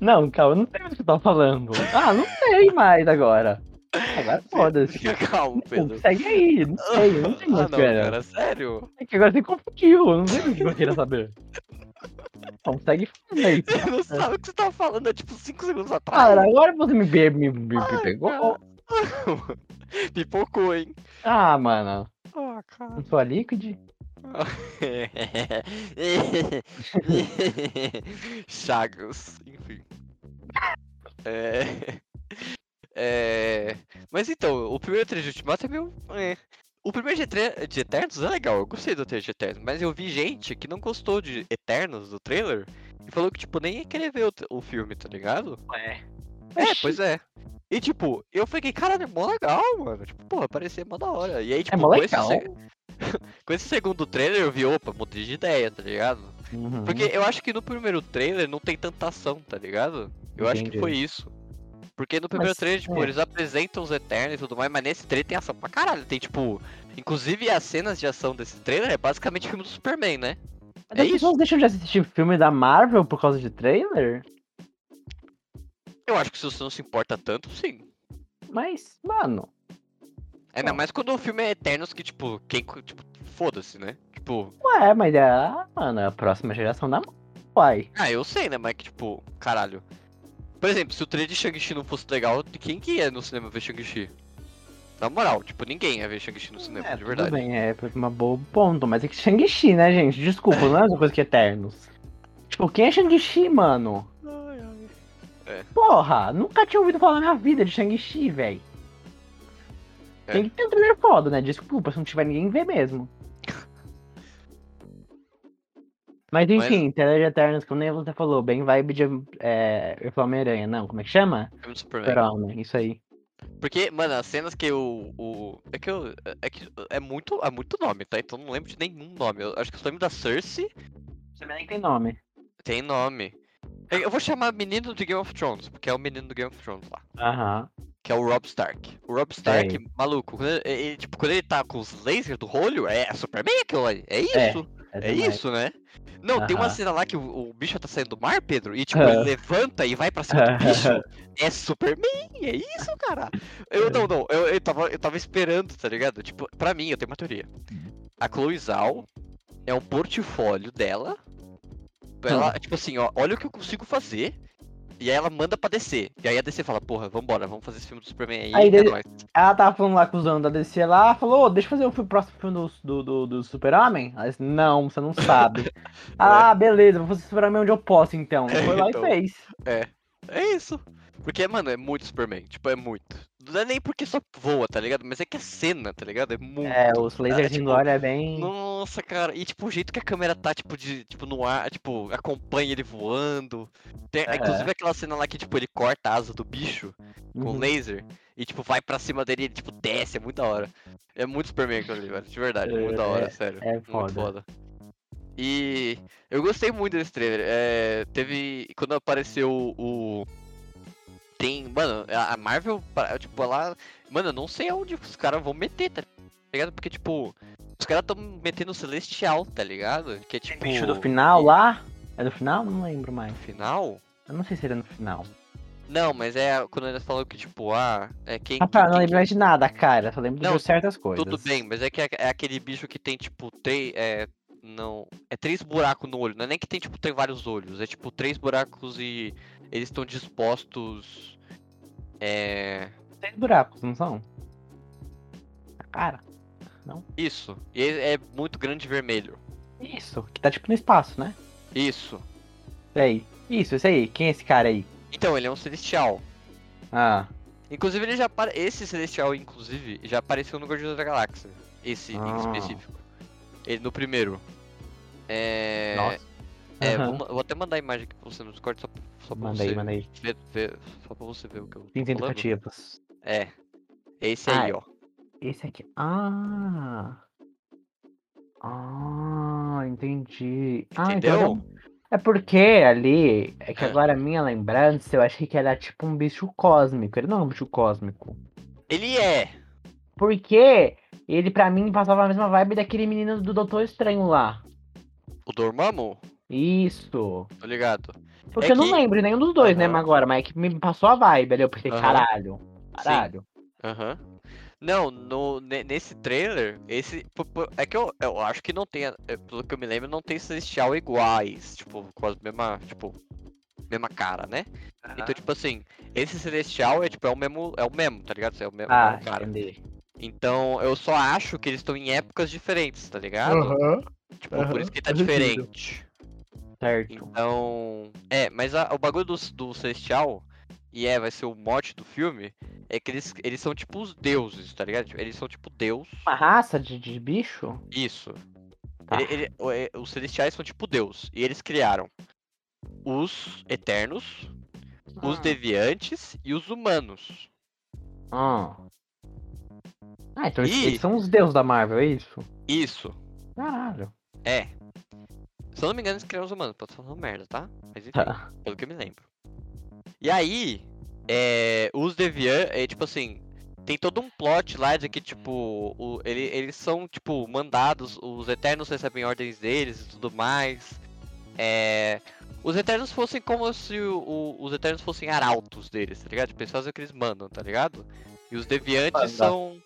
Não, calma, eu não sei o que você tá falando. Ah, não sei mais agora. Agora foda-se. (laughs) Fica calmo, Pedro. Segue aí, não sei, não sei ah, mais não, o que era. cara, sério? É que agora você confundiu, eu não sei o que eu queria saber. Então segue falando aí. Você não sabe o que você tava falando, é tipo 5 segundos atrás. Cara, agora você me, me, me, me Ah, pegou. (laughs) Pipocou, hein? Ah, mano, Ah, cara. não sou a Liquid? (laughs) Chagas, enfim. É... é... Mas então, o primeiro trailer de Ultimato é meio. é. O primeiro de, tre- de Eternos é legal, eu gostei do trailer de Eternos, mas eu vi gente que não gostou de Eternos do trailer e falou que, tipo, nem ia querer ver o, o filme, tá ligado? É. É, pois é. E tipo, eu fiquei, caralho, é mó legal, mano. Tipo, porra, parecia mó da hora. E aí, tipo, É mó com, esse legal. se- (laughs) com esse segundo trailer eu vi, opa, mudei de ideia, tá ligado? Uhum. Porque eu acho que no primeiro trailer não tem tanta ação, tá ligado? Eu acho que Entendi. foi isso. Porque no primeiro Mas, trailer, tipo, é. eles apresentam os Eternos e tudo mais, mas nesse trailer tem ação pra caralho. Tem, tipo, inclusive as cenas de ação desse trailer é basicamente filme do Superman, né? Mas é as isso. pessoas deixam de assistir filme da Marvel por causa de trailer? Eu acho que se você não se importa tanto, sim. Mas, mano. Ainda Bom. mais quando o filme é Eternos que, tipo, quem. Tipo, foda-se, né? Tipo. Ué, mas é. Mano, é a próxima geração da Uai. Ah, eu sei, né? Mas que, tipo, caralho. Por exemplo, se o trailer de Shang-Chi não fosse legal, quem que ia no cinema ver Shang-Chi? Na moral, tipo, ninguém ia ver Shang-Chi no cinema, É, de tudo verdade. bem, é uma boa ponto, mas é que Shang-Chi, né, gente? Desculpa, não é a mesma coisa que Eternos. Tipo, quem é Shang-Chi, mano? Ai, ai. Porra, nunca tinha ouvido falar na minha vida de Shang-Chi, velho. É. Tem que ter um trailer foda, né? Desculpa, se não tiver ninguém ver mesmo. Mas enfim, trailer de Eternos, como nem você falou, bem vibe de é, Homem-Aranha. Não, como é que chama? Superman. Super-Homem, isso aí. Porque, mano, as cenas que o. o é que eu. É que é muito, é muito nome, tá? Então eu não lembro de nenhum nome. Eu acho que eu só lembro da Cersei. Você nem tem nome. Tem nome. Eu vou chamar menino de Game of Thrones, porque é o menino do Game of Thrones lá. Aham. Que é o Rob Stark. O Rob Stark, Sei. maluco, quando ele, ele- tipo, quando ele tá com os lasers do olho, é Superman aquilo ali. É isso. É, demais. isso, né? Não, tem uma cena lá que o, o bicho tá saindo do mar, Pedro, e tipo, Ah. ele levanta e vai pra cima do (laughs) bicho. É Superman, é isso, cara. Eu não, não, eu, eu, tava, eu tava esperando, tá ligado? Tipo, pra mim, eu tenho uma teoria. A Chloe Zhao é um portfólio dela. Ela, tipo assim, ó, olha o que eu consigo fazer. E aí ela manda pra DC. E aí a DC fala, porra, vambora, vamos fazer esse filme do Superman aí. Aí é dele-. Ela tava falando lá com os donos da DC lá, falou, "Ô, deixa eu fazer o fi- próximo filme do, do, do, do Super-Homem. Ela disse, não, você não (laughs) sabe. ah, beleza, vou fazer Super-Homem onde eu posso então. É, Foi lá então. e fez. É isso. Porque, mano, é muito Superman. Tipo, é muito. Não é nem porque só voa, tá ligado? Mas é que a cena, tá ligado? É muito. É, os lasers tipo, do olho é bem. Nossa, cara. E tipo, o jeito que a câmera tá, tipo, de, tipo, no ar, tipo, acompanha ele voando. Tem, É. Inclusive aquela cena lá que, tipo, ele corta a asa do bicho com Uhum. laser e, tipo, vai pra cima dele e ele, tipo, desce. É muito da hora. É muito Superman aquilo ali, velho. De verdade. É muito da hora, sério. é Muito foda. foda. E eu gostei muito desse trailer. É, teve. Quando apareceu o. Tem. Mano, a Marvel, tipo, ela. Mano, eu não sei aonde os caras vão meter, tá ligado? Porque, tipo. Os caras tão metendo o Celestial, tá ligado? Que é tipo. bicho do final lá? É do final? Não lembro mais. No final? Eu não sei se ele é no final. Não, mas é quando eles falam que, tipo, ah, é quem. Ah, tá, não lembro mais de nada, cara. Só lembro Não, de certas coisas. Tudo bem, mas é que é, é aquele bicho que tem, tipo, três. É, não. É três buracos no olho. Não é nem que tem, tipo, tem vários olhos. É tipo três buracos e eles estão dispostos. É. Seis buracos, não são? Cara, Isso. E é é muito grande e vermelho. isso. Que tá tipo no espaço, né? Isso. Isso aí. Isso, isso aí. Quem é esse cara aí? Então, ele é um celestial. Ah, Inclusive, ele já apare... Esse celestial, inclusive, já apareceu no Guardiões da Galáxia. Esse Ah. em específico. Ele no primeiro. É. nossa. É, Aham. vou, vou até mandar a imagem aqui pra você no Discord só, só pra Manda você aí, manda aí. ver, ver- Só pra você ver o que eu Fins educativos. É. É esse aí, Ah, ó. Esse aqui. Ah. Ah, entendi. Ah, Entendeu? então. É porque ali. É que Ah. agora a minha lembrança, eu achei que era tipo um bicho cósmico. Ele não é um bicho cósmico. Ele é. Porque ele, pra mim, passava a mesma vibe daquele menino do Doutor Estranho lá. O Dormammu? Isso. Tô ligado. Porque É eu não que- lembro nenhum dos dois, né? Aham. Mas agora, mas é que me passou a vibe ali. Eu pensei, Aham. caralho. Caralho. Aham. Não, no, ne- nesse trailer, esse. É que eu, eu acho que não tem. é, Pelo que eu me lembro, não tem celestial iguais. Tipo, com a mesma. Tipo. Mesma cara, né? Então, tipo assim, esse celestial é tipo, é o mesmo. É o mesmo, tá ligado? É o mesmo, Ah, mesmo cara. entendi. Então, eu só acho que eles estão em épocas diferentes, tá ligado? Aham. Tipo, por aham, isso que tá diferente. Certo. Então. É, mas a- o bagulho do, do Celestial, e é, vai ser o mote do filme, é que eles, eles são tipo os deuses, tá ligado? Tipo, Eles são tipo Deus. Uma raça de, de bicho? Isso. Tá. Ele- ele- é, os celestiais são tipo Deus. E eles criaram os Eternos, os Ah. Deviantes e os Humanos. Ah. Ah, então eles, E- eles são os deuses da Marvel, é isso? Isso. Caralho. É. Se eu não me engano, eles criaram os humanos. Pode falando merda, tá? Mas enfim. Tá. pelo que eu me lembro. E aí, é, os Deviant, é tipo assim, tem todo um plot lá de que, tipo, o- ele- eles são, tipo, mandados, os Eternos recebem ordens deles e tudo mais. É, os Eternos fossem como se o- o- os Eternos fossem arautos deles, tá ligado? Tipo, eles fazem o que eles mandam, tá ligado? E os Deviantes Manda. são.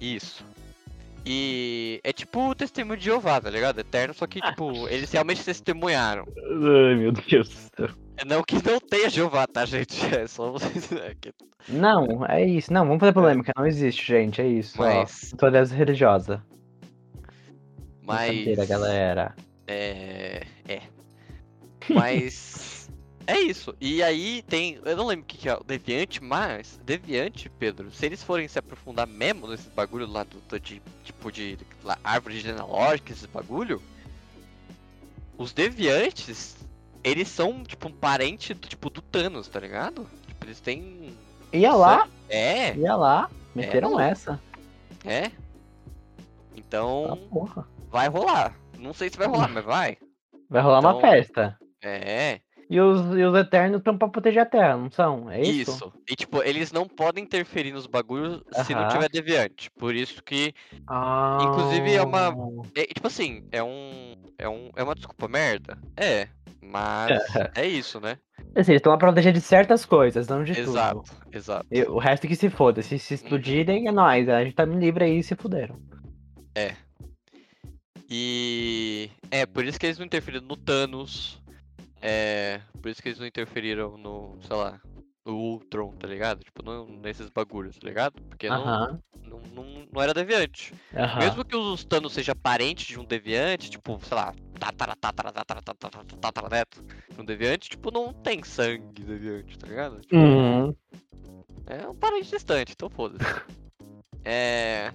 Isso. E é tipo o testemunho de Jeová, tá ligado? Eterno, só que, tipo, eles realmente testemunharam. Ai, meu Deus do céu. É Não que não tenha Jeová, tá, gente? (laughs) É só vocês. (laughs) é Não, é isso. Não, vamos fazer polêmica. Não existe, gente. É isso. Mas- Ó. Tolerância religiosa. Mas. Galera. É. É. Mas. É isso. E aí tem. Eu não lembro o que, que é o Deviante, mas. Deviante, Pedro, se eles forem se aprofundar mesmo nesse bagulho lá do, de. Tipo de. lá, árvore genealógica, esse bagulho. Os Deviantes. Eles são, tipo, um parente do, tipo, do Thanos, tá ligado? Tipo, eles têm. Ia lá, É, ia lá. Meteram não. essa. é. Ah, Então, porra. vai rolar. Não sei se vai rolar, (laughs) mas vai. Vai rolar uma Então- festa. É, E os, e os Eternos estão pra proteger a Terra, não são? É isso? isso. E tipo, eles não podem interferir nos bagulhos se não tiver deviante. Por isso que, Ah. Inclusive, é uma- é, tipo assim, é um, é um, é uma desculpa merda. É, mas (laughs) é isso, né? Assim, eles estão lá pra proteger de certas coisas, não de Exato, tudo. exato. E o resto que se foda. Se se explodirem, é nóis. A gente tá livre aí se fuderam. E é por isso que eles não interferiram no Thanos. É. Por isso que eles não interferiram no, sei lá, no Ultron, tá ligado? Tipo, não, nesses bagulhos, tá ligado? Porque não, Aham. não, não, não era deviante. Aham. Mesmo que os Thanos seja parente de um deviante, tipo, sei lá, tatara, tatara, tatara, tatara, tatara, neto de um deviante, tipo, não tem sangue deviante, tá ligado? Tipo, Uhum. É um parente distante, então foda-se. é.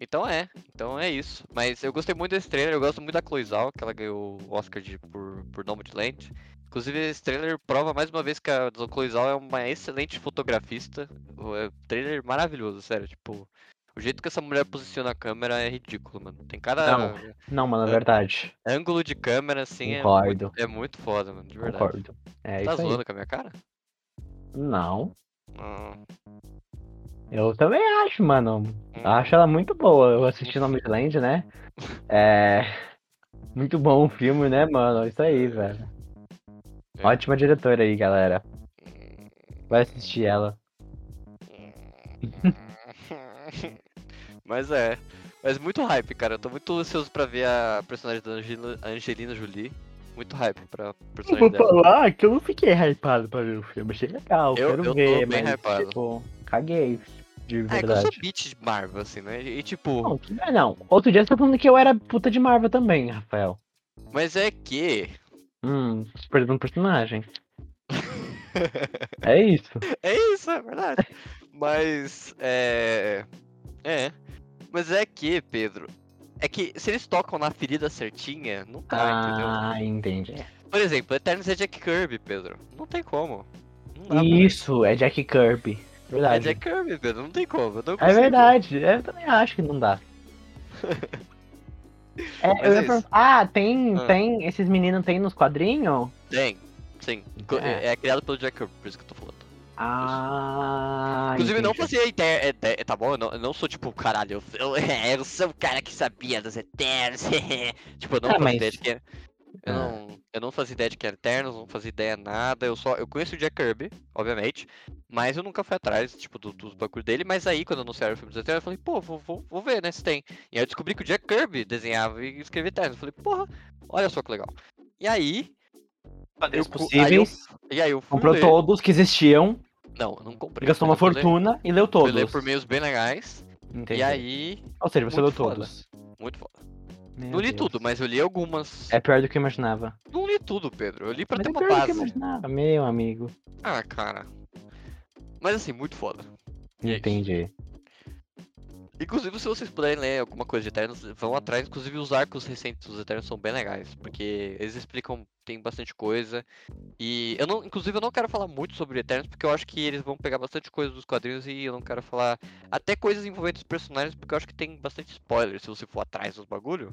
Então é, então é isso. Mas eu gostei muito desse trailer, eu gosto muito da Chloe Zhao, que ela ganhou o Oscar de, por, por Nomadland. Inclusive, esse trailer prova mais uma vez que a Chloe Zhao é uma excelente fotografista. É um trailer maravilhoso, sério. Tipo, o jeito que essa mulher posiciona a câmera é ridículo, mano. Tem cada Não, Não, mano, é É. verdade. ângulo de câmera, assim, é muito, é muito foda, mano, de verdade. Concordo. É Tá isso aí. zoando com a minha cara? Não. Ah, Eu também acho, mano. Acho ela muito boa. Eu assisti Nomadland, né? É. Muito bom o filme, né, mano? Isso aí, velho. É. Ótima diretora aí, galera. Vai assistir ela. (laughs) Mas é. Mas muito hype, cara. Eu tô muito ansioso pra ver a personagem da Angelina Jolie. Muito hype pra Eu personagem vou dela. falar que eu não fiquei hypado pra ver o filme. Achei legal, Eu- quero eu tô ver, bem mas, hypado. tipo, caguei. De É que eu sou verdade. beat de Marvel, assim, né? E tipo, Não, que- é, não. Outro dia você tá falando que eu era puta de Marvel também, Rafael. mas é que. Hum, perdendo um personagem. (laughs) É isso. É isso, é verdade. Mas é. É. Mas é que, Pedro. É que se eles tocam na ferida certinha, não tá, entendeu? Ah, entendi. Por exemplo, Eternos é Jack Kirby, Pedro. Não tem como. Não dá pra- Isso, é Jack Kirby. É Verdade. Jack Kirby, Pedro. Não tem como. Eu não É verdade, eu também acho que não dá. (laughs) É, Mas eu é ah, tem, Ah. tem, esses meninos tem nos quadrinhos? Tem, sim. Co- É. É. criado pelo Jack Kirby, por isso que eu tô falando. Ah, Inclusive, eu não entendi. fazia ideia. é, é, tá bom? Eu não, eu não sou tipo, caralho, eu, eu, (laughs) eu sou o cara que sabia dos Eternos. (laughs) tipo, eu não fazia mas- que. Eu, Ah. não, eu não fazia ideia de que era Eternos, não fazia ideia nada. Eu só. Eu conheço o Jack Kirby, obviamente. Mas eu nunca fui atrás, tipo, do- dos bagulho dele. Mas aí, quando anunciaram o filme dos Eternos, eu falei, pô, vou, vou, vou ver, né? Se tem. E aí eu descobri que o Jack Kirby desenhava e escrevia Eternos. Eu falei, porra, olha só que legal. E aí. Eu cu- aí eu- possíveis, E aí eu fui comprou ler. todos que existiam, Não, eu não comprei. gastou uma Eu fui ler- fortuna e leu todos. ler por meios bem legais. Entendi. E aí, Ou seja, você leu foda. todos. muito foda. Meu não li Deus. tudo, mas eu li algumas. É pior do que eu imaginava. Não li tudo, Pedro. Eu li pra Mas ter é uma pior do que eu base. imaginava, meu amigo. Ah, cara. Mas assim, muito foda. E é. Entendi. Inclusive, se vocês puderem ler alguma coisa de Eternos, vão atrás. Inclusive, os arcos recentes dos Eternos são bem legais. Porque eles explicam, tem bastante coisa. E eu não, inclusive, eu não quero falar muito sobre Eternos, porque eu acho que eles vão pegar bastante coisa dos quadrinhos e eu não quero falar até coisas envolvendo os personagens, porque eu acho que tem bastante spoiler se você for atrás dos bagulho.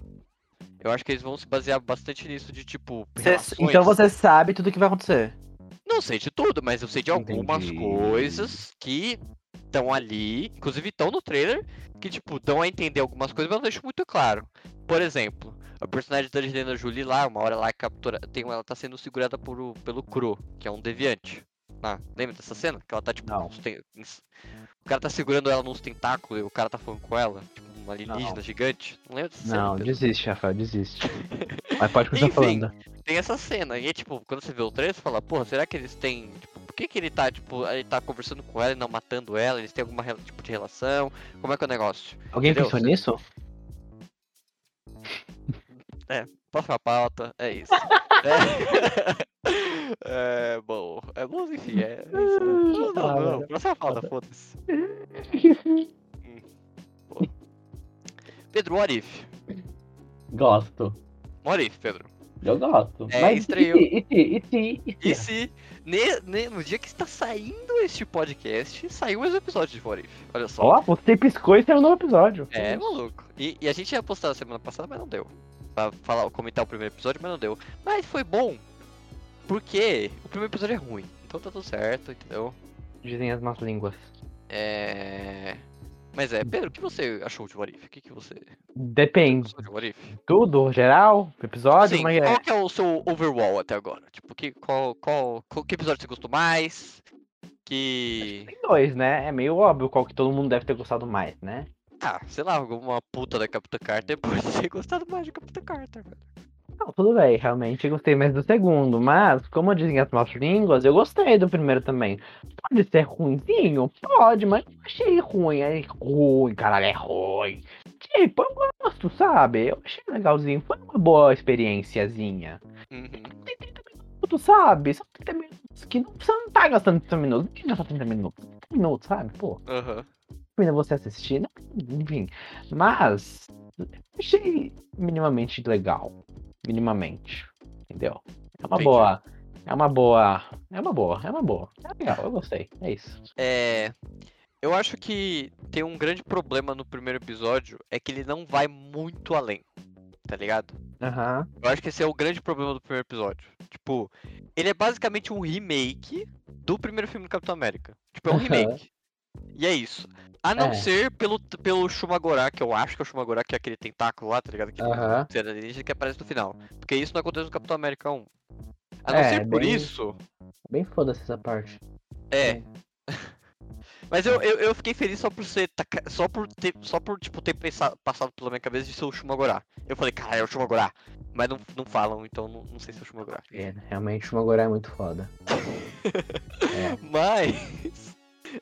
Eu acho que eles vão se basear bastante nisso de tipo. Cê- relações. então você sabe tudo que vai acontecer. Não sei de tudo, mas eu sei de algumas Entendi. coisas que estão ali, inclusive estão no trailer, que tipo, dão a entender algumas coisas, mas não deixo muito claro. Por exemplo, a personagem da Angelina Jolie lá, uma hora lá captura, tem, ela tá sendo segurada por, pelo Crow, que é um deviante. Ah, lembra dessa cena? Que ela tá tipo. Não. ten- O cara tá segurando ela nos tentáculos e o cara tá falando com ela. Tipo, um alienígena Não. gigante. Não lembra dessa cena? Não, desiste, Rafael, desiste. Mas pode continuar Enfim. falando. tem essa cena. E é tipo, quando você vê o trailer, você fala, porra, será que eles têm. Tipo, por que, que ele tá, tipo, ele tá conversando com ela e não matando ela? Eles têm alguma tipo de relação? Como é que é o negócio? Alguém Entendeu? pensou nisso? Próxima pauta, é isso. (laughs) é... (laughs) é, bom. É bom, enfim, é isso. Não, não, não, não. Próxima foda-se. (laughs) Hum. Pedro, what if? Gosto. What if, Pedro? Eu gosto. É, Mas estreou. E se, e se, e se, E se ne- ne- no dia que está saindo este podcast, saiu mais um episódio de What If? Olha só. Ó, você piscou e saiu um novo episódio. É, maluco. E, e a gente ia postar semana passada, mas não deu. Pra falar, comentar o primeiro episódio, mas não deu. Mas foi bom. Porque o primeiro episódio é ruim. Então tá tudo certo, entendeu? Dizem as más línguas. É. Mas é, Pedro, o que você achou de What If? O que, que você Depende. de? Tudo, geral, episódio, Assim, mas é. qual que é o seu overall até agora? Tipo, que, qual, qual, qual, que episódio você gostou mais? Que. Tem dois, né? É meio óbvio qual que todo mundo deve ter gostado mais, né? Ah, sei lá, alguma puta da Capitã Carter (laughs) pode ter gostado mais de Capitã Carter, velho. Não, tudo bem, realmente gostei mais do segundo, mas, como dizem as más línguas, eu gostei do primeiro também. Pode ser ruimzinho? Pode, mas não achei ruim. É ruim, caralho, é ruim. Tipo, eu gosto, sabe? Eu achei legalzinho. Foi uma boa experiênciazinha. Uhum. Tem 30 minutos, sabe? São 30 minutos que não, você não tá gastando 30 minutos. Não tem que gastar 30 minutos. 30 minutos, sabe? Pô, Aham. Ainda você assistir, né? enfim. Mas achei minimamente legal. Minimamente. Entendeu? É uma Entendi. boa. É uma boa. É uma boa, é uma boa. É legal, eu gostei. É isso. É. Eu acho que tem um grande problema no primeiro episódio, é que ele não vai muito além. Tá ligado? Aham. Eu acho que esse é o grande problema do primeiro episódio. Tipo, ele é basicamente um remake do primeiro filme do Capitão América. Tipo, é um Aham. remake. E é isso. A não É. ser pelo, pelo Shumagorá, que eu acho que é o Shumagorá, que é aquele tentáculo lá, tá ligado? Que Aham. ser alienígena que aparece no final. Porque isso não acontece no Capitão América 1. A não É, ser por bem- isso, Bem foda-se essa parte. é. (laughs) Mas eu, eu, eu fiquei feliz só por ser. Só por ter. Só por, tipo, ter pensado, passado pela minha cabeça de ser o Shumagorá. Eu falei, cara, é o Shumagorá. Mas não, não falam, então não, não sei se é o Shumagorá. É, realmente o Magorá é muito foda. (laughs) É. Mas.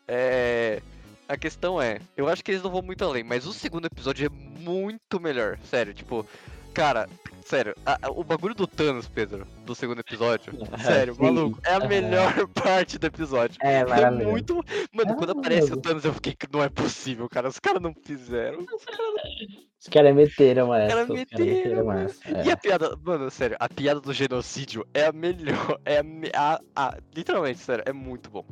É. A questão é, eu acho que eles não vão muito além, mas o segundo episódio é muito melhor. Sério, tipo, cara, sério, a- a- o bagulho do Thanos, Pedro, do segundo episódio, (laughs) sério, Sim. maluco, é a Aham. melhor (laughs) parte do episódio. É, É muito. Mano, É quando aparece o. Thanos, eu fiquei que não é possível, cara. Os caras não fizeram. Os caras meteram caras Os caras meteram, mano. essa. E É. a piada, mano, sério, a piada do genocídio é a melhor. (laughs) É a, a- literalmente, sério, é muito bom.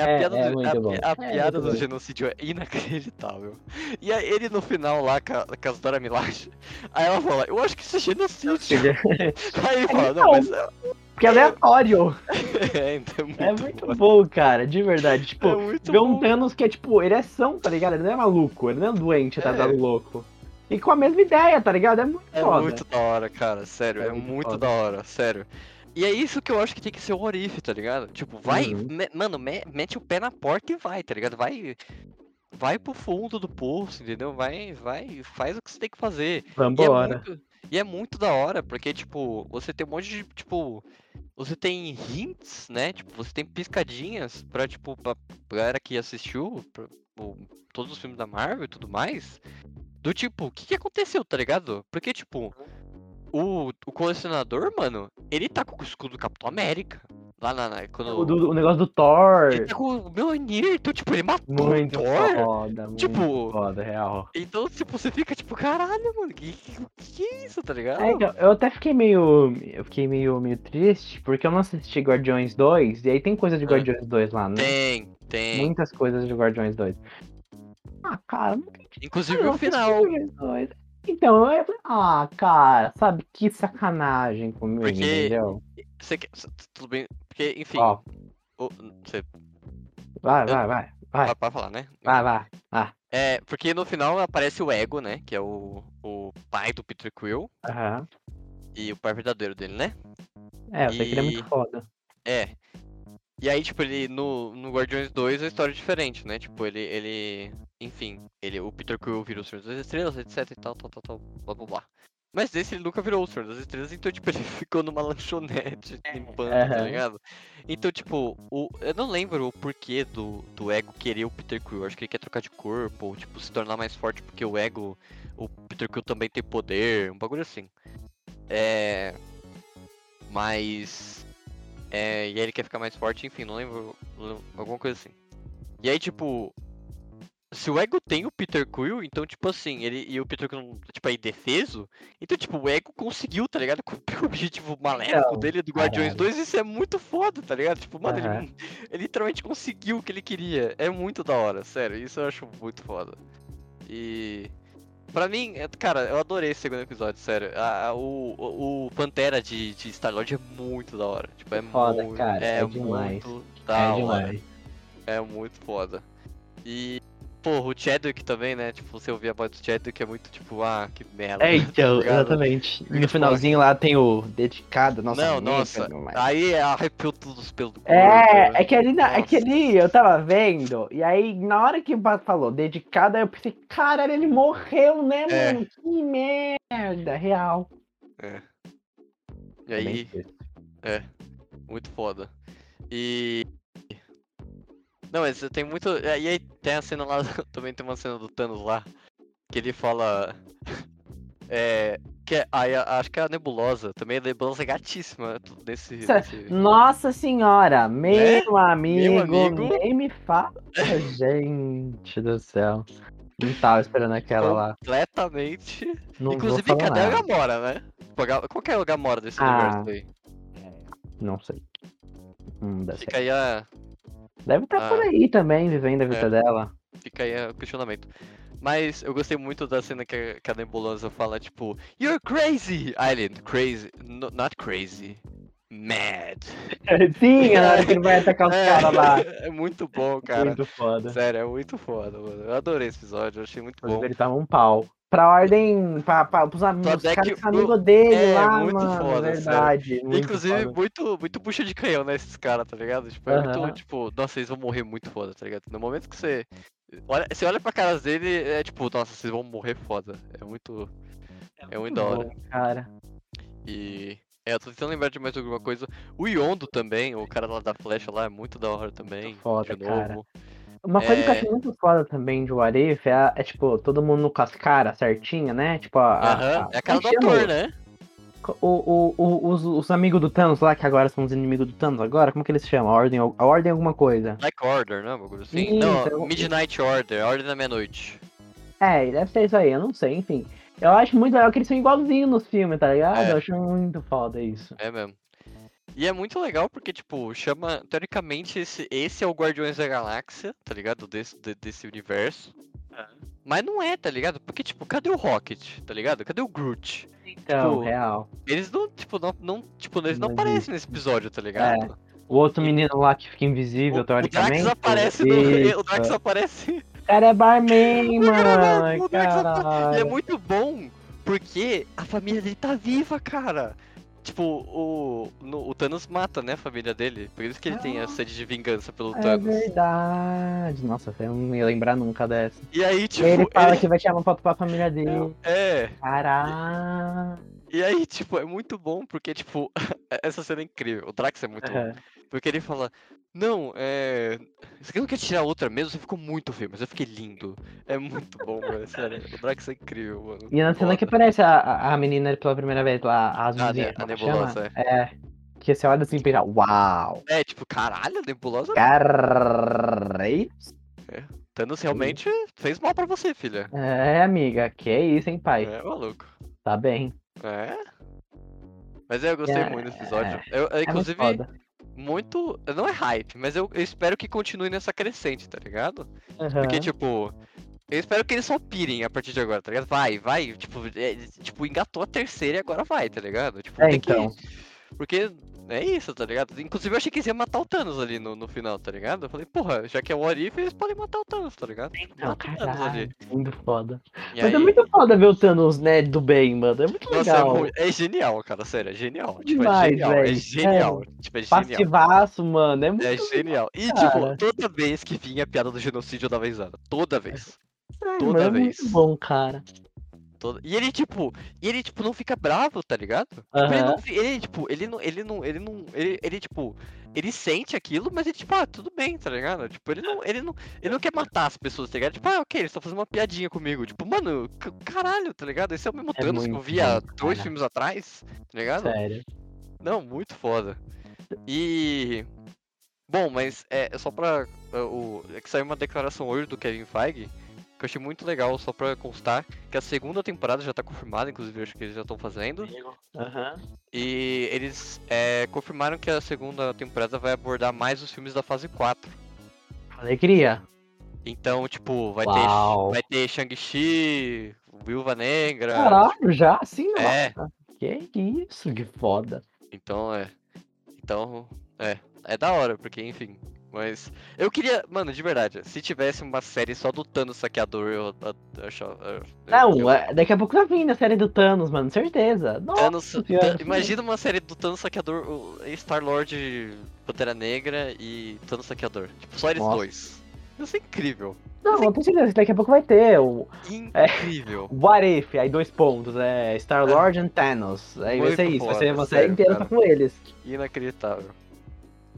É a É, piada, é do, a, a É piada do genocídio é inacreditável. E aí ele no final lá com a, com a Dora Milaje, aí ela fala, eu acho que isso é genocídio. (laughs) Aí ele fala, não, Não. mas é, Porque é aleatório. (laughs) é, então é muito, É muito bom. bom, cara, de verdade. (laughs) Tipo, É muito ver um bom. Thanos que é tipo, ele é são, tá ligado? Ele não é maluco, ele não é doente, tá É. dado louco. E com a mesma ideia, tá ligado? É muito É foda. muito da hora, cara, sério, É é, muito muito da hora, sério. E é isso que eu acho que tem que ser o Orif, tá ligado? Tipo, vai, Uhum. me- mano, me- mete o pé na porta e vai, tá ligado? Vai, vai pro fundo do poço, entendeu? Vai, vai, faz o que você tem que fazer. E é, Vambora. muito, e é muito da hora, porque, tipo, você tem um monte de, tipo, você tem hints, né? Tipo, você tem piscadinhas pra, tipo, pra galera que assistiu pra- o- todos os filmes da Marvel e tudo mais. Do tipo, o que, que aconteceu, tá ligado? Porque, tipo, o, o colecionador, mano, ele tá com o escudo do Capitão América. Lá na. na- quando, O, do- o negócio do Thor. Ele tá com o Mjolnir, então, tipo, ele matou Muito o Thor. foda, muito Tipo, foda, real. Então, tipo, você fica tipo, caralho, mano, que, que, que é isso, tá ligado? É, então, eu até fiquei meio. Eu fiquei meio, meio triste, porque eu não assisti Guardiões 2, e aí tem coisa de Ah. Guardiões 2 lá, né? Tem, tem. Muitas coisas de Guardiões 2. Ah, cara, não tem Inclusive Eu o final. Guardiões 2. Então, eu falei, ah, cara, sabe, que sacanagem comigo, Porque- entendeu? Você quer. Tudo bem. Porque, enfim. Ó, o- você vai, vai, vai, vai, pode falar, né? vai, vai, vai. É, porque no final aparece o Ego, né? Que é o, o pai do Peter Quill. Aham. E o pai verdadeiro dele, né? É, eu sei que ele é muito E- foda. É. E aí, tipo, ele no, no Guardiões 2 a história é diferente, né? Tipo, ele. ele enfim, ele, o Peter Quill vira o Senhor das Estrelas, etc e tal, tal, tal, tal, blá blá blá. Mas desse ele nunca virou o Senhor das Estrelas, então, tipo, (laughs) ele ficou numa lanchonete limpando, tá ligado? Então, tipo, o, eu não lembro o porquê do, do Ego querer o Peter Quill. Acho que ele quer trocar de corpo, ou, tipo, se tornar mais forte porque o Ego, o Peter Quill também tem poder, um bagulho assim. É. Mas. É, e aí ele quer ficar mais forte, enfim, não lembro. lembro- Alguma coisa assim. E aí, tipo. Se o Ego tem o Peter Quill, então, tipo assim, ele e o Peter Quill, não- tipo, aí defeso, então, tipo, o Ego conseguiu, tá ligado? (laughs) Cumprir o objetivo maléfico Então, dele do Guardiões caralho. 2, isso é muito foda, tá ligado? Tipo, mano, Aham. ele, (laughs) ele literalmente conseguiu o que ele queria. É muito da hora, sério, isso eu acho muito foda. E. Pra mim, é- cara, eu adorei esse segundo episódio, sério. A- a- o, o, o Pantera de, de Star-Lord é muito da hora. Tipo, é Foda, muito, cara, é é demais. muito da É hora. demais. É muito foda. E, porra, o Chadwick também, né? Tipo, você ouvir a voz do Chadwick é muito tipo, ah, que merda. É, então, ligado? exatamente. E no finalzinho lá tem o dedicado, nossa Não, amiga, nossa. Aí arrepiou tudo os pelos. É, né? é que ali, na, é que ali eu tava vendo, e aí na hora que o Pato falou dedicado, aí eu pensei, caralho, ele morreu, né, É. mano? Que merda, real. É. E É aí, difícil. muito foda. E. Não, mas tem muito. E aí tem a cena lá. (laughs) Também tem uma cena do Thanos lá. Que ele fala. (laughs) É. Que é, aí, a- acho que é a nebulosa. Também a nebulosa é gatíssima nesse. Isso é- nesse- Nossa senhora, meu amigo, amigo. nem me fala. (laughs) Gente do céu. Não tava esperando aquela lá. Completamente. Não Inclusive, cadê a nada. Gamora, né? A Qual que é a Gamora desse Ah, universo aí? Não sei. Hum, Fica aí, a, deve estar por ah. aí também, vivendo a vida É. dela. fica aí o questionamento. Mas eu gostei muito da cena que a, que a Nebulosa fala, tipo, You're crazy! Island, crazy. No- not crazy. Mad. (laughs) Sim, (laughs) na hora que ele vai atacar os É, caras lá. (laughs) É muito bom, cara. Muito foda. Sério, é muito foda, mano. Eu adorei esse episódio, eu achei muito bom. ele tava um pau. Pra ordem, pra, pra, pros amigos, deck caras amigos dele é, lá, muito mano. foda, verdade. muito Inclusive, foda. muito, muito bucha de canhão, né, esses caras, tá ligado? Tipo, é muito, tipo, nossa, eles vão morrer muito foda, tá ligado? No momento que você. Olha, você olha pra caras dele, é tipo, nossa, vocês vão morrer foda. É muito. É muito da hora. cara. E. É, eu tô tentando lembrar de mais alguma coisa. O Yondo também, o cara lá da flecha lá, é muito da hora também. foda, de cara. Uma coisa que eu É. acho muito foda também de What If é, é, tipo, todo mundo com as caras certinha, né? Tipo, a. a- Aham, a- é a cara do ator, né? O, o, o- os, os amigos do Thanos lá, que agora são os inimigos do Thanos agora, como que eles se chamam? A ordem, a ordem alguma coisa. Like Order, né? Bagulho assim. Isso, Não, eu- Midnight Order, a Ordem da Meia-Noite. É, deve ser isso aí, eu não sei, enfim. Eu acho muito legal que eles são igualzinhos nos filmes, tá ligado? É. Eu acho muito foda isso. É mesmo. E é muito legal porque, tipo, chama. Teoricamente, esse, esse é o Guardiões da Galáxia, tá ligado? Desse, de- desse universo. Mas não é, tá ligado? Porque, tipo, cadê o Rocket, tá ligado? Cadê o Groot? Então, Tipo, real. Eles não, tipo, não, não, tipo, eles não Não aparecem existe. nesse episódio, tá ligado? O outro menino lá que fica invisível, O, o teoricamente. Drax aparece no. (laughs) O Drax aparece. O cara é barman, (laughs) mano. o Drax E é Caralho. muito bom porque a família dele tá viva, cara. Tipo, o, no- o Thanos mata, né, a família dele. Por isso que ele tem a sede de vingança pelo É Thanos. verdade. Nossa, eu não ia lembrar nunca dessa. E aí, tipo, ele fala ele- que vai tirar uma foto pra família dele. É, Caralho. e aí, tipo, é muito bom porque, tipo, (laughs) essa cena é incrível. O Drax é muito bom. Porque ele fala, não, é. Você não quer tirar outra mesmo? Você ficou muito feio, mas eu fiquei lindo. É muito bom, velho. Sério. O Drax é incrível, mano. E na cena que aparece a, a a menina pela primeira vez lá, a Ah, azulzinha, né, a como nebulosa, chama? É. Que você olha assim e pensa, uau! É, tipo, caralho, a nebulosa. Caralho! Thanos realmente fez mal pra você, filha. É, amiga, que isso, hein, pai? É, maluco. Tá bem. É. Mas eu gostei É, muito desse episódio. Eu, eu, É muito inclusive. Muito. Não é hype, mas eu, eu espero que continue nessa crescente, tá ligado? Aham. Porque, tipo. Eu espero que eles só pirem a partir de agora, tá ligado? Vai, vai. Tipo, é, tipo engatou a terceira e agora vai, tá ligado? Tipo, É, tem então. que. Porque é isso, tá ligado? Inclusive eu achei que eles iam matar o Thanos ali no, no final, tá ligado? Eu falei, porra, já que é o Orif, eles podem matar o Thanos, tá ligado? Não, Mata o Thanos caralho. Muito foda. E Mas aí... é muito foda ver o Thanos, né, do bem, mano. É muito Nossa, é, legal. muito- é genial, cara, sério, é genial. Tipo, Demais, é genial, é velho, genial. Tipo, é genial. Passivaço, mano. É muito É genial. E, cara. tipo, toda vez que vinha a piada do genocídio, dava risada. Toda vez. Sério, toda mano, é vez. muito bom, cara. Toda... E ele, tipo, e ele, tipo, não fica bravo, tá ligado? Tipo, ele, não, ele, tipo, ele não, ele não, ele não, ele, ele, tipo, ele sente aquilo, mas ele, tipo, ah, tudo bem, tá ligado? Tipo, ele não, ele não, ele não quer matar as pessoas, tá ligado? Tipo, ah, ok, eles estão fazendo uma piadinha comigo. Tipo, mano, caralho, tá ligado? Esse é o mesmo É Thanos que eu vi há dois cara. filmes atrás, tá ligado? Sério. Não, muito foda. E. Bom, mas é só pra. O, é que saiu uma declaração hoje do Kevin Feige, que eu achei muito legal, só pra constar, que a segunda temporada já tá confirmada, inclusive acho que eles já estão fazendo. Aham. E eles é, confirmaram que a segunda temporada vai abordar mais os filmes da fase 4. Alegria. Então, tipo, vai Uau. ter, vai ter Shang-Chi, Viúva Negra. Caralho, já assim, É. nossa. Que isso, que foda. Então é. Então, é. É da hora, porque, enfim. Mas. Eu queria. Mano, de verdade, se tivesse uma série só do Thanos saqueador, eu, eu, eu achava. eu- Não, eu- é- daqui a pouco tá vindo a série do Thanos, mano, certeza. Nossa, Thanos, senhora, Tan- imagina uma série do Thanos saqueador, Star-Lord, Pantera Negra e Thanos saqueador. Tipo, só eles Nossa. dois. Isso é incrível. Não, não tenho certeza. Daqui a pouco vai ter o Incrível. (laughs) What If, aí dois pontos. É Star Lord e Thanos. Aí vai Muito ser isso. Vai ser uma série inteira com eles. Inacreditável.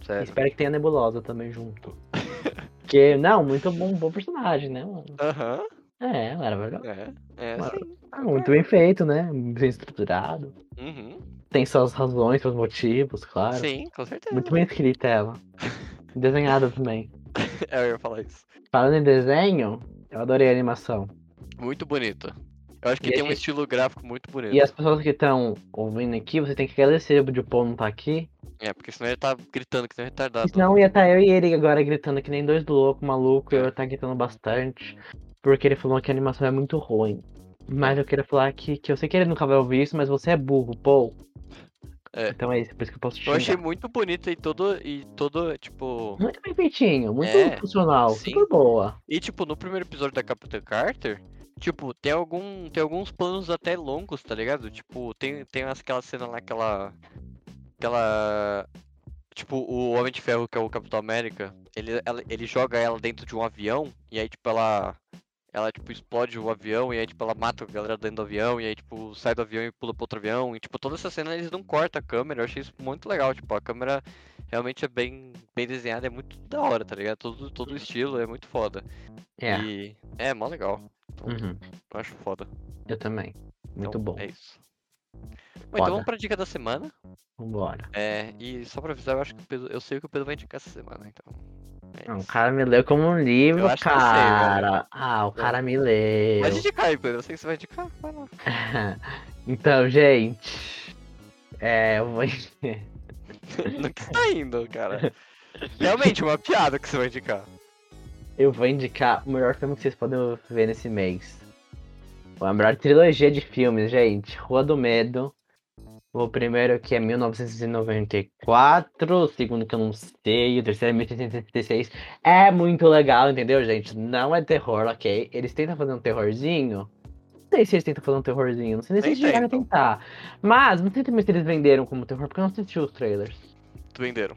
Sério. Espero que tenha Nebulosa também junto. (laughs) Porque, não, muito bom, bom personagem, né, mano? Aham. É, maravilhoso. É. É, sim. Ah, muito bem feito, né? Bem estruturado. Uhum. Tem suas razões, seus motivos, claro. Sim, com certeza. Muito bem escrita ela. (laughs) Desenhada também. É, eu ia falar isso. Falando em desenho, eu adorei a animação. Muito bonito. Eu acho que E tem um esse- estilo gráfico muito bonito. E as pessoas que estão ouvindo aqui, você tem que agradecer o Paul não tá aqui. É, porque senão ele tá gritando que um retardado. Senão ia estar eu e ele agora gritando que nem dois loucos, maluco, eu ia estar gritando bastante. Porque ele falou que a animação é muito ruim. Mas eu queria falar que, que eu sei que ele nunca vai ouvir isso, mas você é burro, Paul. É. Então é isso, por isso que eu posso te Eu achei muito bonito e todo, e todo, tipo... Muito bem feitinho, muito É, funcional, sim. super boa. E, tipo, no primeiro episódio da Capitã Carter, tipo, tem algum, tem alguns planos até longos, tá ligado? Tipo, tem, tem aquela cena lá, aquela, aquela, tipo, o Homem de Ferro, que é o Capitão América, ele, ela- ele joga ela dentro de um avião, e aí, tipo, ela, ela, tipo, explode o avião, e aí, tipo, ela mata a galera dentro do avião, e aí, tipo, sai do avião e pula pro outro avião, e, tipo, toda essa cena eles não cortam a câmera, eu achei isso muito legal, tipo, a câmera realmente é bem, bem desenhada, é muito da hora, tá ligado? Todo, todo o estilo é muito foda. É, E é mó legal. uhum, Eu acho foda. eu também. Muito Então, bom. É isso. Bom, então vamos pra dica da semana. Vambora. É, e só pra avisar, eu acho que o Pedro, eu sei o que o Pedro vai indicar essa semana, então. É Não, o cara me leu como um livro, eu sei, cara. ah, o cara me leu. Pode indicar aí, Pedro. Eu sei que você vai indicar. Vai lá. (laughs) então, gente. É, eu vou. (laughs) no que tá indo, cara? Realmente, uma piada que você vai indicar. Eu vou indicar o melhor filme que vocês podem ver nesse mês. A melhor trilogia de filmes, gente. Rua do Medo. O primeiro que é 1994, o segundo que eu não sei, o terceiro é 1966. É muito legal, entendeu, gente? Não é terror, ok? Eles tentam fazer um terrorzinho. Não sei se eles tentam fazer um terrorzinho, não sei nem se eles chegaram a tentar. Mas não sei também se eles venderam como terror, porque eu não assisti os trailers. Venderam.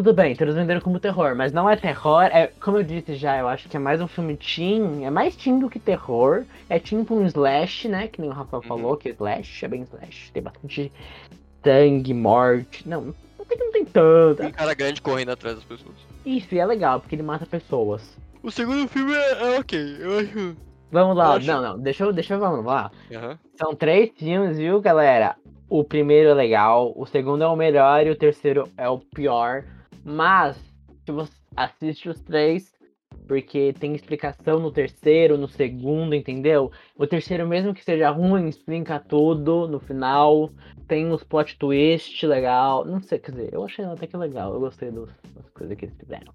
Tudo bem, eles venderam como terror, mas não é terror, é, como eu disse já, eu acho que é mais um filme teen, é mais teen do que terror, é com um slash, né, que nem o Rafael Uhum. falou, que slash é bem slash, tem bastante sangue, morte, não, até que não tem tanto, Um cara grande correndo atrás das pessoas. isso, e é legal, porque ele mata pessoas. O segundo filme é, é ok, eu acho. Vamos lá, acho- não, não, deixa eu, deixa eu, vamos lá, Aham. são três filmes, viu, galera? O primeiro é legal, o segundo é o melhor e o terceiro é o pior. Mas, se você assiste os três, porque tem explicação no terceiro, no segundo, entendeu? O terceiro, mesmo que seja ruim, explica tudo no final. Tem uns plot twist legal. Não sei, quer dizer, eu achei até que legal. Eu gostei dos- das coisas que eles fizeram.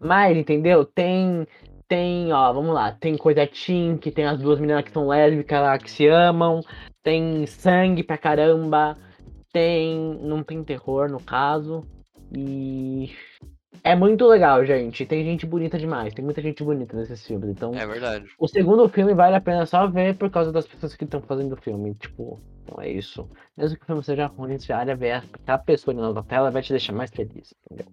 Mas, entendeu? Tem. Tem, ó, vamos lá. Tem coisa teen, que tem as duas meninas que são lésbicas lá que se amam. Tem sangue pra caramba. Tem. Não tem terror no caso. E. É muito legal, gente. Tem gente bonita demais. Tem muita gente bonita nesses filmes. Então, É verdade. o segundo filme vale a pena só ver por causa das pessoas que estão fazendo o filme. Tipo, então é isso. Mesmo que o filme seja ruim, você olha ver a pessoa na tela vai te deixar mais feliz, entendeu?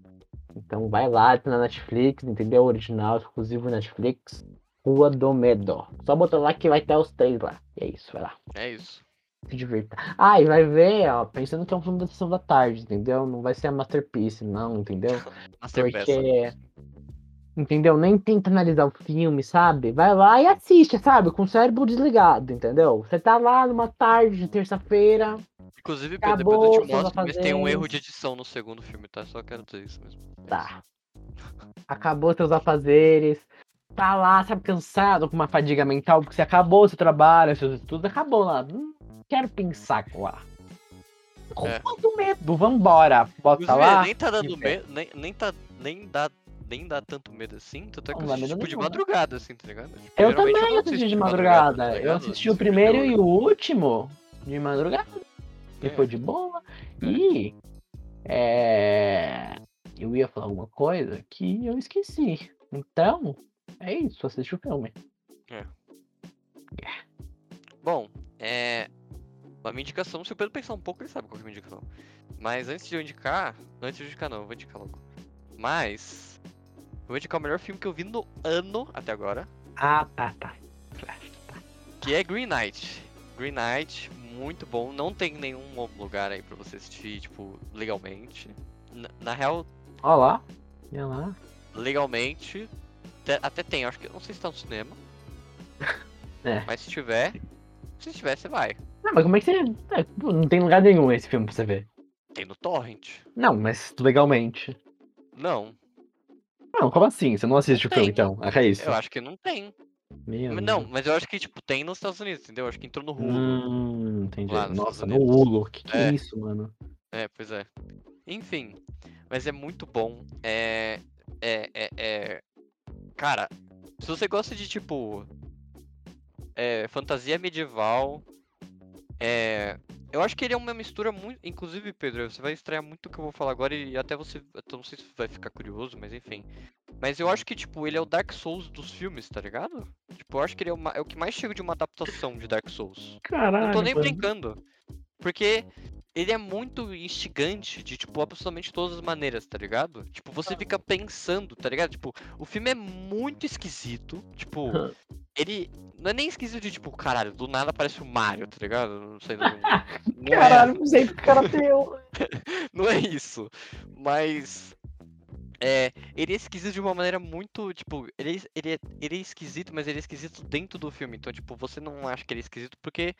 Então vai lá, tá na Netflix, entendeu? Original, exclusivo Netflix. Rua do Medo. Só botar lá que vai ter os três lá. E é isso, vai lá. É isso. Se divirta. Ah, e vai ver, ó, pensando que é um filme da sessão da tarde, entendeu? Não vai ser a Masterpiece, não, entendeu? (laughs) Porque. Entendeu? Nem tenta analisar o filme, sabe? Vai lá e assiste, sabe? Com o cérebro desligado, entendeu? Você tá lá numa tarde de terça-feira. Inclusive, Pedro, Acabou, depois eu te mostro, mas tem um erro de edição no segundo filme, tá? Só quero dizer isso mesmo. É Tá. (laughs) Acabou seus afazeres. Tá lá, sabe, cansado, com uma fadiga mental, porque você acabou seu trabalho, seus estudos, acabou lá. Não quero pensar lá. É. Rua do medo, vambora. Bota Inclusive, lá. nem tá dando medo, nem, nem tá, nem dá, nem dá tanto medo assim, tanto é que Não eu dá assisti, medo tipo, de nenhum. madrugada, assim, tá ligado? Tipo, Eu também não assisti de madrugada. tá eu assisti o Assisto primeiro e o último de madrugada. E É. foi de boa. É. E é, eu ia falar alguma coisa que eu esqueci. Então, é isso, assiste o filme. Bom, é. A minha indicação, se o Pedro pensar um pouco, ele sabe qual que é a minha indicação. Mas antes de eu indicar. Antes de eu indicar não, eu vou indicar logo. Mas. vou indicar o melhor filme que eu vi no ano até agora, Ah, tá, tá. que é Green Knight. Green Knight, muito bom. Não tem nenhum lugar aí pra você assistir, tipo, legalmente. Na, na real, Ó lá. Olha lá. legalmente, te- até tem, acho que, não sei se tá no cinema. (laughs) É. Mas se tiver, se tiver, você vai. Não, mas como é que você. é, pô, não tem lugar nenhum esse filme pra você ver. Tem no Torrent. Não, mas legalmente. Não, Não, como assim? Você não assiste o Tem. filme, então? É isso. eu acho que não tem. Não, mas eu acho que, tipo, tem nos Estados Unidos, entendeu? Acho que entrou no Hulu. Hum, entendi. Nos Nossa, no. Hulu. Que que é É. isso, mano? É, pois é. Enfim, mas é muito bom. É, é, é, é... Cara, se você gosta de, tipo, é, fantasia medieval, é... Eu acho que ele é uma mistura muito... Inclusive, Pedro, você vai estranhar muito o que eu vou falar agora e até você... Eu não sei se vai ficar curioso, mas enfim. Mas eu acho que, tipo, ele é o Dark Souls dos filmes, tá ligado? Tipo, eu acho que ele é, uma- é o que mais chega de uma adaptação de Dark Souls. Caralho. Não tô nem mano. brincando. Porque ele é muito instigante de, tipo, absolutamente todas as maneiras, tá ligado? Tipo, você fica pensando, tá ligado? Tipo, o filme é muito esquisito. Tipo, ele. Não é nem esquisito de, tipo, caralho, do nada aparece o Mario, tá ligado? Não sei. Não, não (laughs) é, Caralho, não sei que cara teu. (laughs) não é isso. Mas. É, ele é esquisito de uma maneira muito, tipo, ele é, ele, é, ele é esquisito, mas ele é esquisito dentro do filme. Então, tipo, você não acha que ele é esquisito porque,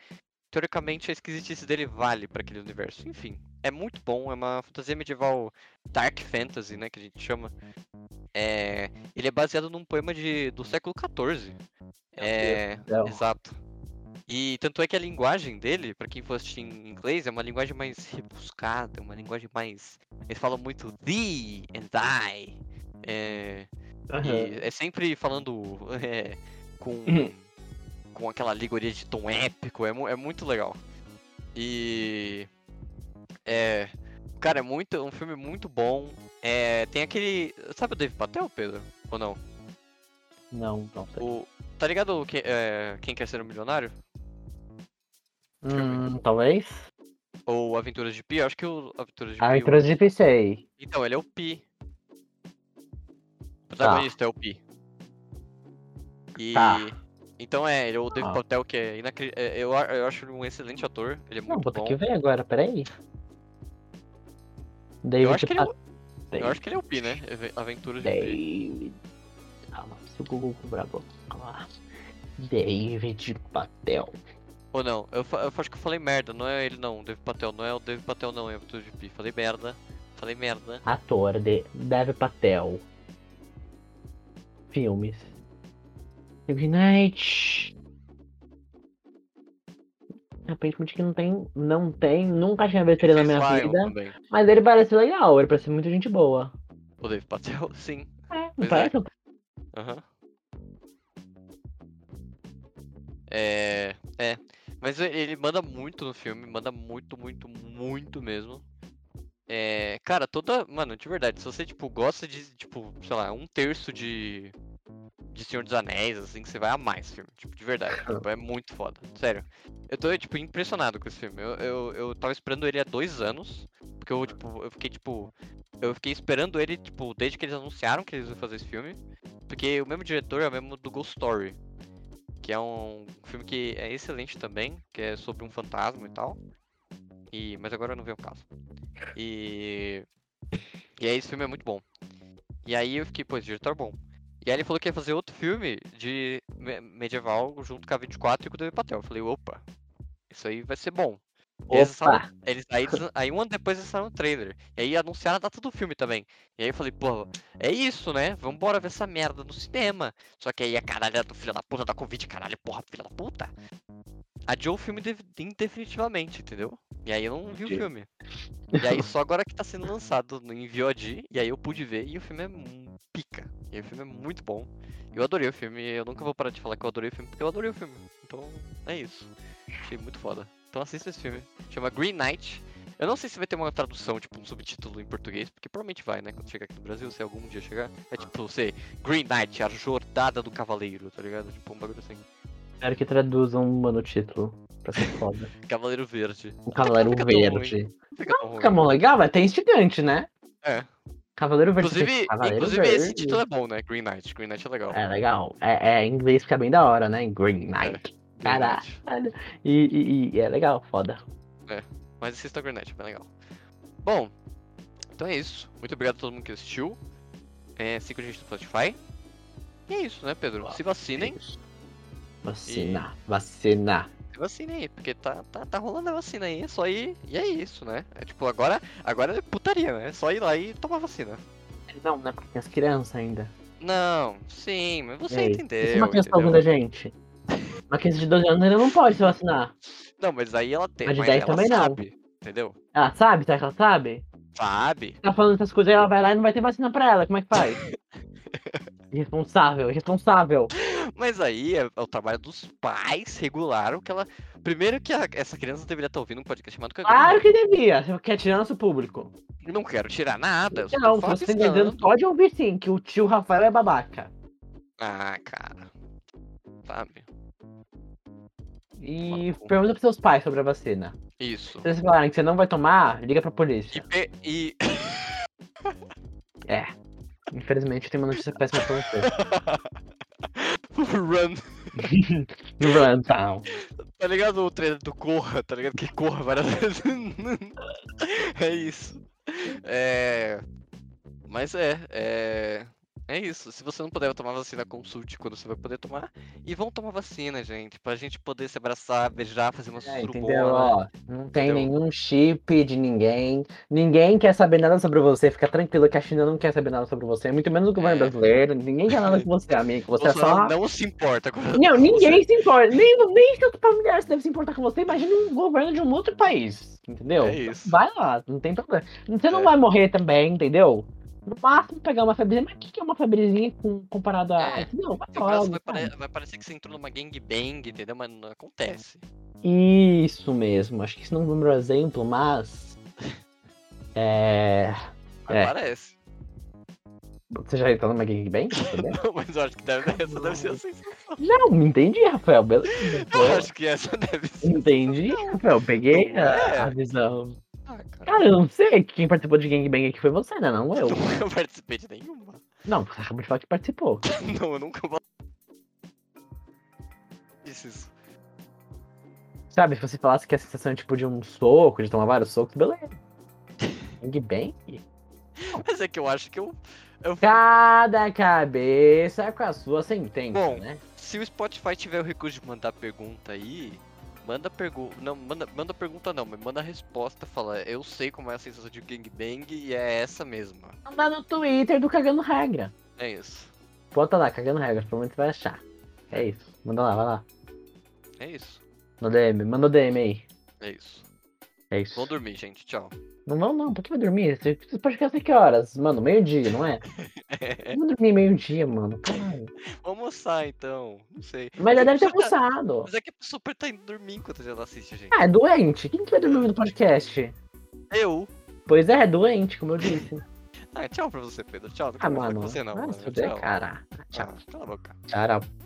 teoricamente, a esquisitice dele vale pra aquele universo. Enfim, é muito bom, é uma fantasia medieval dark fantasy, né, que a gente chama. É, ele é baseado num poema de, do século XIV. É, exato. E tanto é que a linguagem dele, pra quem for assistir em inglês, é uma linguagem mais rebuscada, uma linguagem mais. Eles falam muito thee and I. É, e é sempre falando é, com, Uhum. com aquela alegoria de tom épico, é, é muito legal. E. É. Cara, é muito, um filme muito bom. É, tem aquele. Sabe o Dave Patel, Pedro? Ou não? Não, não sei. O, tá ligado o que, é, Quem Quer Ser um Milionário? Hum, talvez. Ou Aventuras de Pi? Eu acho que o Aventuras de Pi. Aventuras de Pissei. Então, ele é o Pi. O protagonista é o Pi. E. Tá. Então é, ele é o Dave Ah. Patel, que é inacreditável. Eu, eu acho ele um excelente ator, ele é Não, muito vou ter bom. que ver agora, peraí. David Eu acho, que ele é Patel. eu acho que ele é o Pi, né? Ave- Aventuras de. David. Não, se o Google cobrar, vou lá. David Patel. Ou não, eu, eu acho que eu falei merda, não é ele não, Dave Patel, não é o Dave Patel não, é Aventuras de Pi. Falei merda, falei merda. Ator de Dev Patel. Filmes. Good Night. Aparentemente que não tem. Não tem. Nunca tinha visto ele na minha vida. também. Mas ele parece legal, ele parece muito gente boa. O Dave Patel, (laughs) sim. É, não é. parece? Aham. É. É. Mas e- ele manda muito no filme, manda muito, muito, muito mesmo. É. Cara, toda. Mano, de verdade, se você, tipo, gosta de, tipo, sei lá, um terço de. De Senhor dos Anéis, assim, que você vai amar esse filme. Tipo, de verdade. tipo, (laughs) é muito foda. Sério. Eu tô, tipo, impressionado com esse filme. Eu, eu, eu tava esperando ele há dois anos. Porque eu, tipo, eu fiquei, tipo. Eu fiquei esperando ele, tipo, desde que eles anunciaram que eles iam fazer esse filme. Porque o mesmo diretor é o mesmo do Ghost Story. Que é um filme que é excelente também, que é sobre um fantasma e tal. E, mas agora não vem o caso. E. E aí esse filme é muito bom. E aí eu fiquei, pô, esse diretor é bom. E aí ele falou que ia fazer outro filme de me- medieval junto com a 24 e com o David Patel. Eu falei, opa, isso aí vai ser bom. Eles lançaram- eles, aí, aí um ano depois eles lançaram o trailer. E aí anunciaram a data do filme também. E aí eu falei, pô, é isso, né? Vambora ver essa merda no cinema. Só que aí a caralho do filho da puta da Covid, caralho, porra, filha da puta. Adiou o filme de- indefinitivamente, entendeu? E aí eu não vi o filme. E aí (laughs) só agora que tá sendo lançado no- em VOD, e aí eu pude ver, e o filme é pica. E o filme é muito bom. Eu adorei o filme, eu nunca vou parar de falar que eu adorei o filme, porque eu adorei o filme. Então, é isso. Achei muito foda. Então assista esse filme. Chama Green Knight. Eu não sei se vai ter uma tradução, tipo, um subtítulo em português, porque provavelmente vai, né? Quando chegar aqui no Brasil, se algum dia chegar. É tipo, você, Green Knight, a jornada do cavaleiro, tá ligado? Tipo, um bagulho assim. Espero que traduzam no título. Pra ser foda. (laughs) Cavaleiro Verde. O Cavaleiro fica. Verde. Fica tão ruim. Fica mó legal, vai ter instigante, né? É. Cavaleiro Verde. Inclusive, Cavaleiro inclusive Verde. esse título é bom, né? Green Knight. Green Knight é legal. É legal. É, é, em inglês fica bem da hora, né? Green Knight. Green Caralho. E, e- e é legal, foda. Mas assista Green Knight, é bem legal. Bom, então é isso. Muito obrigado a todo mundo que assistiu. É, siga a gente no Spotify. E é isso, né, Pedro? Se vacinem. Vacina, vacina. Se vacinem aí, porque tá, tá, tá rolando a vacina aí. É só ir. E é isso, né? É tipo, agora, agora é putaria, né? É só ir lá e tomar vacina. Não, né? Porque tem as crianças ainda. Não, sim, mas você Ei, entendeu. E se uma criança tá entendeu? ouvindo a gente? Uma criança de 12 anos ainda não pode se vacinar. Não, mas aí ela tem. Mas de Mas 10 ela também não. sabe, entendeu? Ela sabe, será que ela sabe? Sabe. Tá falando essas coisas aí, ela vai lá e não vai ter vacina pra ela. Como é que faz? (laughs) irresponsável, irresponsável. Mas aí é, o trabalho dos pais regular o que ela. Primeiro que a- essa criança deveria estar ouvindo um podcast chamado Cagando Claro que devia. Você quer tirar nosso público. Não quero tirar nada. Eu só Não, tô você tá dizendo, pode ouvir sim, que o tio Rafael é babaca. Ah, cara. Sabe? E Bom. pergunta pros seus pais sobre a vacina. Isso. Se eles falarem que você não vai tomar, liga pra E. polícia. pe- e... É. (laughs) Infelizmente tem uma notícia péssima pra você. (laughs) Run. Run town. Tá ligado o trailer do Corra? Tá ligado que Corra várias vezes? (laughs) é isso. É. Mas é, é. É isso. Se você não puder tomar vacina, consulte quando você vai poder tomar. E vão tomar vacina, gente. Pra gente poder se abraçar, beijar, fazer uma É, surubona. entendeu? Ó, não tem Entendeu? nenhum chip de ninguém. Ninguém quer saber nada sobre você. Fica tranquilo que a China não quer saber nada sobre você. Muito menos o governo É. brasileiro. Ninguém quer nada com você, (laughs) amigo. Você é só. Não se importa com Não, ninguém se importa. Nem, nem seus familiares devem se importar com você. Imagina um governo de um outro país. Entendeu? É isso. Vai lá, não tem problema. Você não É. vai morrer também, entendeu? No máximo pegar uma febrezinha. Mas o que que é uma febrezinha com, comparado a. É. Entendeu? Vai caso, logo, vai, pare- vai parecer que você entrou numa gangbang, entendeu? Mas não acontece. Isso mesmo. Acho que isso não é um número exemplo, mas. É. Mas É. parece. Você já entrou numa gangbang? (laughs) Não, mas eu acho que deve, essa deve ser a sensação. Não, me entendi, Rafael. Beleza. Eu acho que essa deve ser. Entendi, Rafael. Peguei Não a, é. a visão. Ah, cara. Cara, eu não sei. Quem participou de gangbang aqui foi você, né? Não eu. (laughs) Nunca participei de nenhuma. Não, você acabou de falar que participou. (laughs) Não, eu nunca vou. Isso, isso. Sabe, se você falasse que a sensação é tipo de um soco, de tomar vários socos, beleza. (laughs) Gangbang? Mas é que eu acho que eu. eu Cada cabeça com a sua sentença, Bom. né? se o Spotify tiver o recurso de mandar pergunta aí, manda pergunta. Não, manda, manda pergunta não, mas manda a resposta. Fala, eu sei como é a sensação de gangbang e é essa mesma. Manda no Twitter do Cagando Regra. É isso. Bota lá, Cagando Regra, provavelmente você vai achar. É isso. Manda lá, vai lá. É isso. No DM, manda o DM aí. É isso. É isso. Vão dormir, gente. Tchau. Não vão não, por que vai dormir? Você pode ficar até que horas? Mano, meio-dia, não é? (laughs) Eu vou dormir meio-dia, mano. Caralho. Vamos almoçar então. Não sei. Mas já deve ter tá- almoçado. Mas é que a super tá indo dormir enquanto ela assiste, gente. Ah, é doente. Quem que vai dormir no podcast? Eu. Pois é, é doente, como eu disse. Ah, tchau pra você, Pedro. Tchau. Não Ah, mano. você não. Ah, mano. Tchau. cara. Tchau. Ah, cala a boca. Tchau.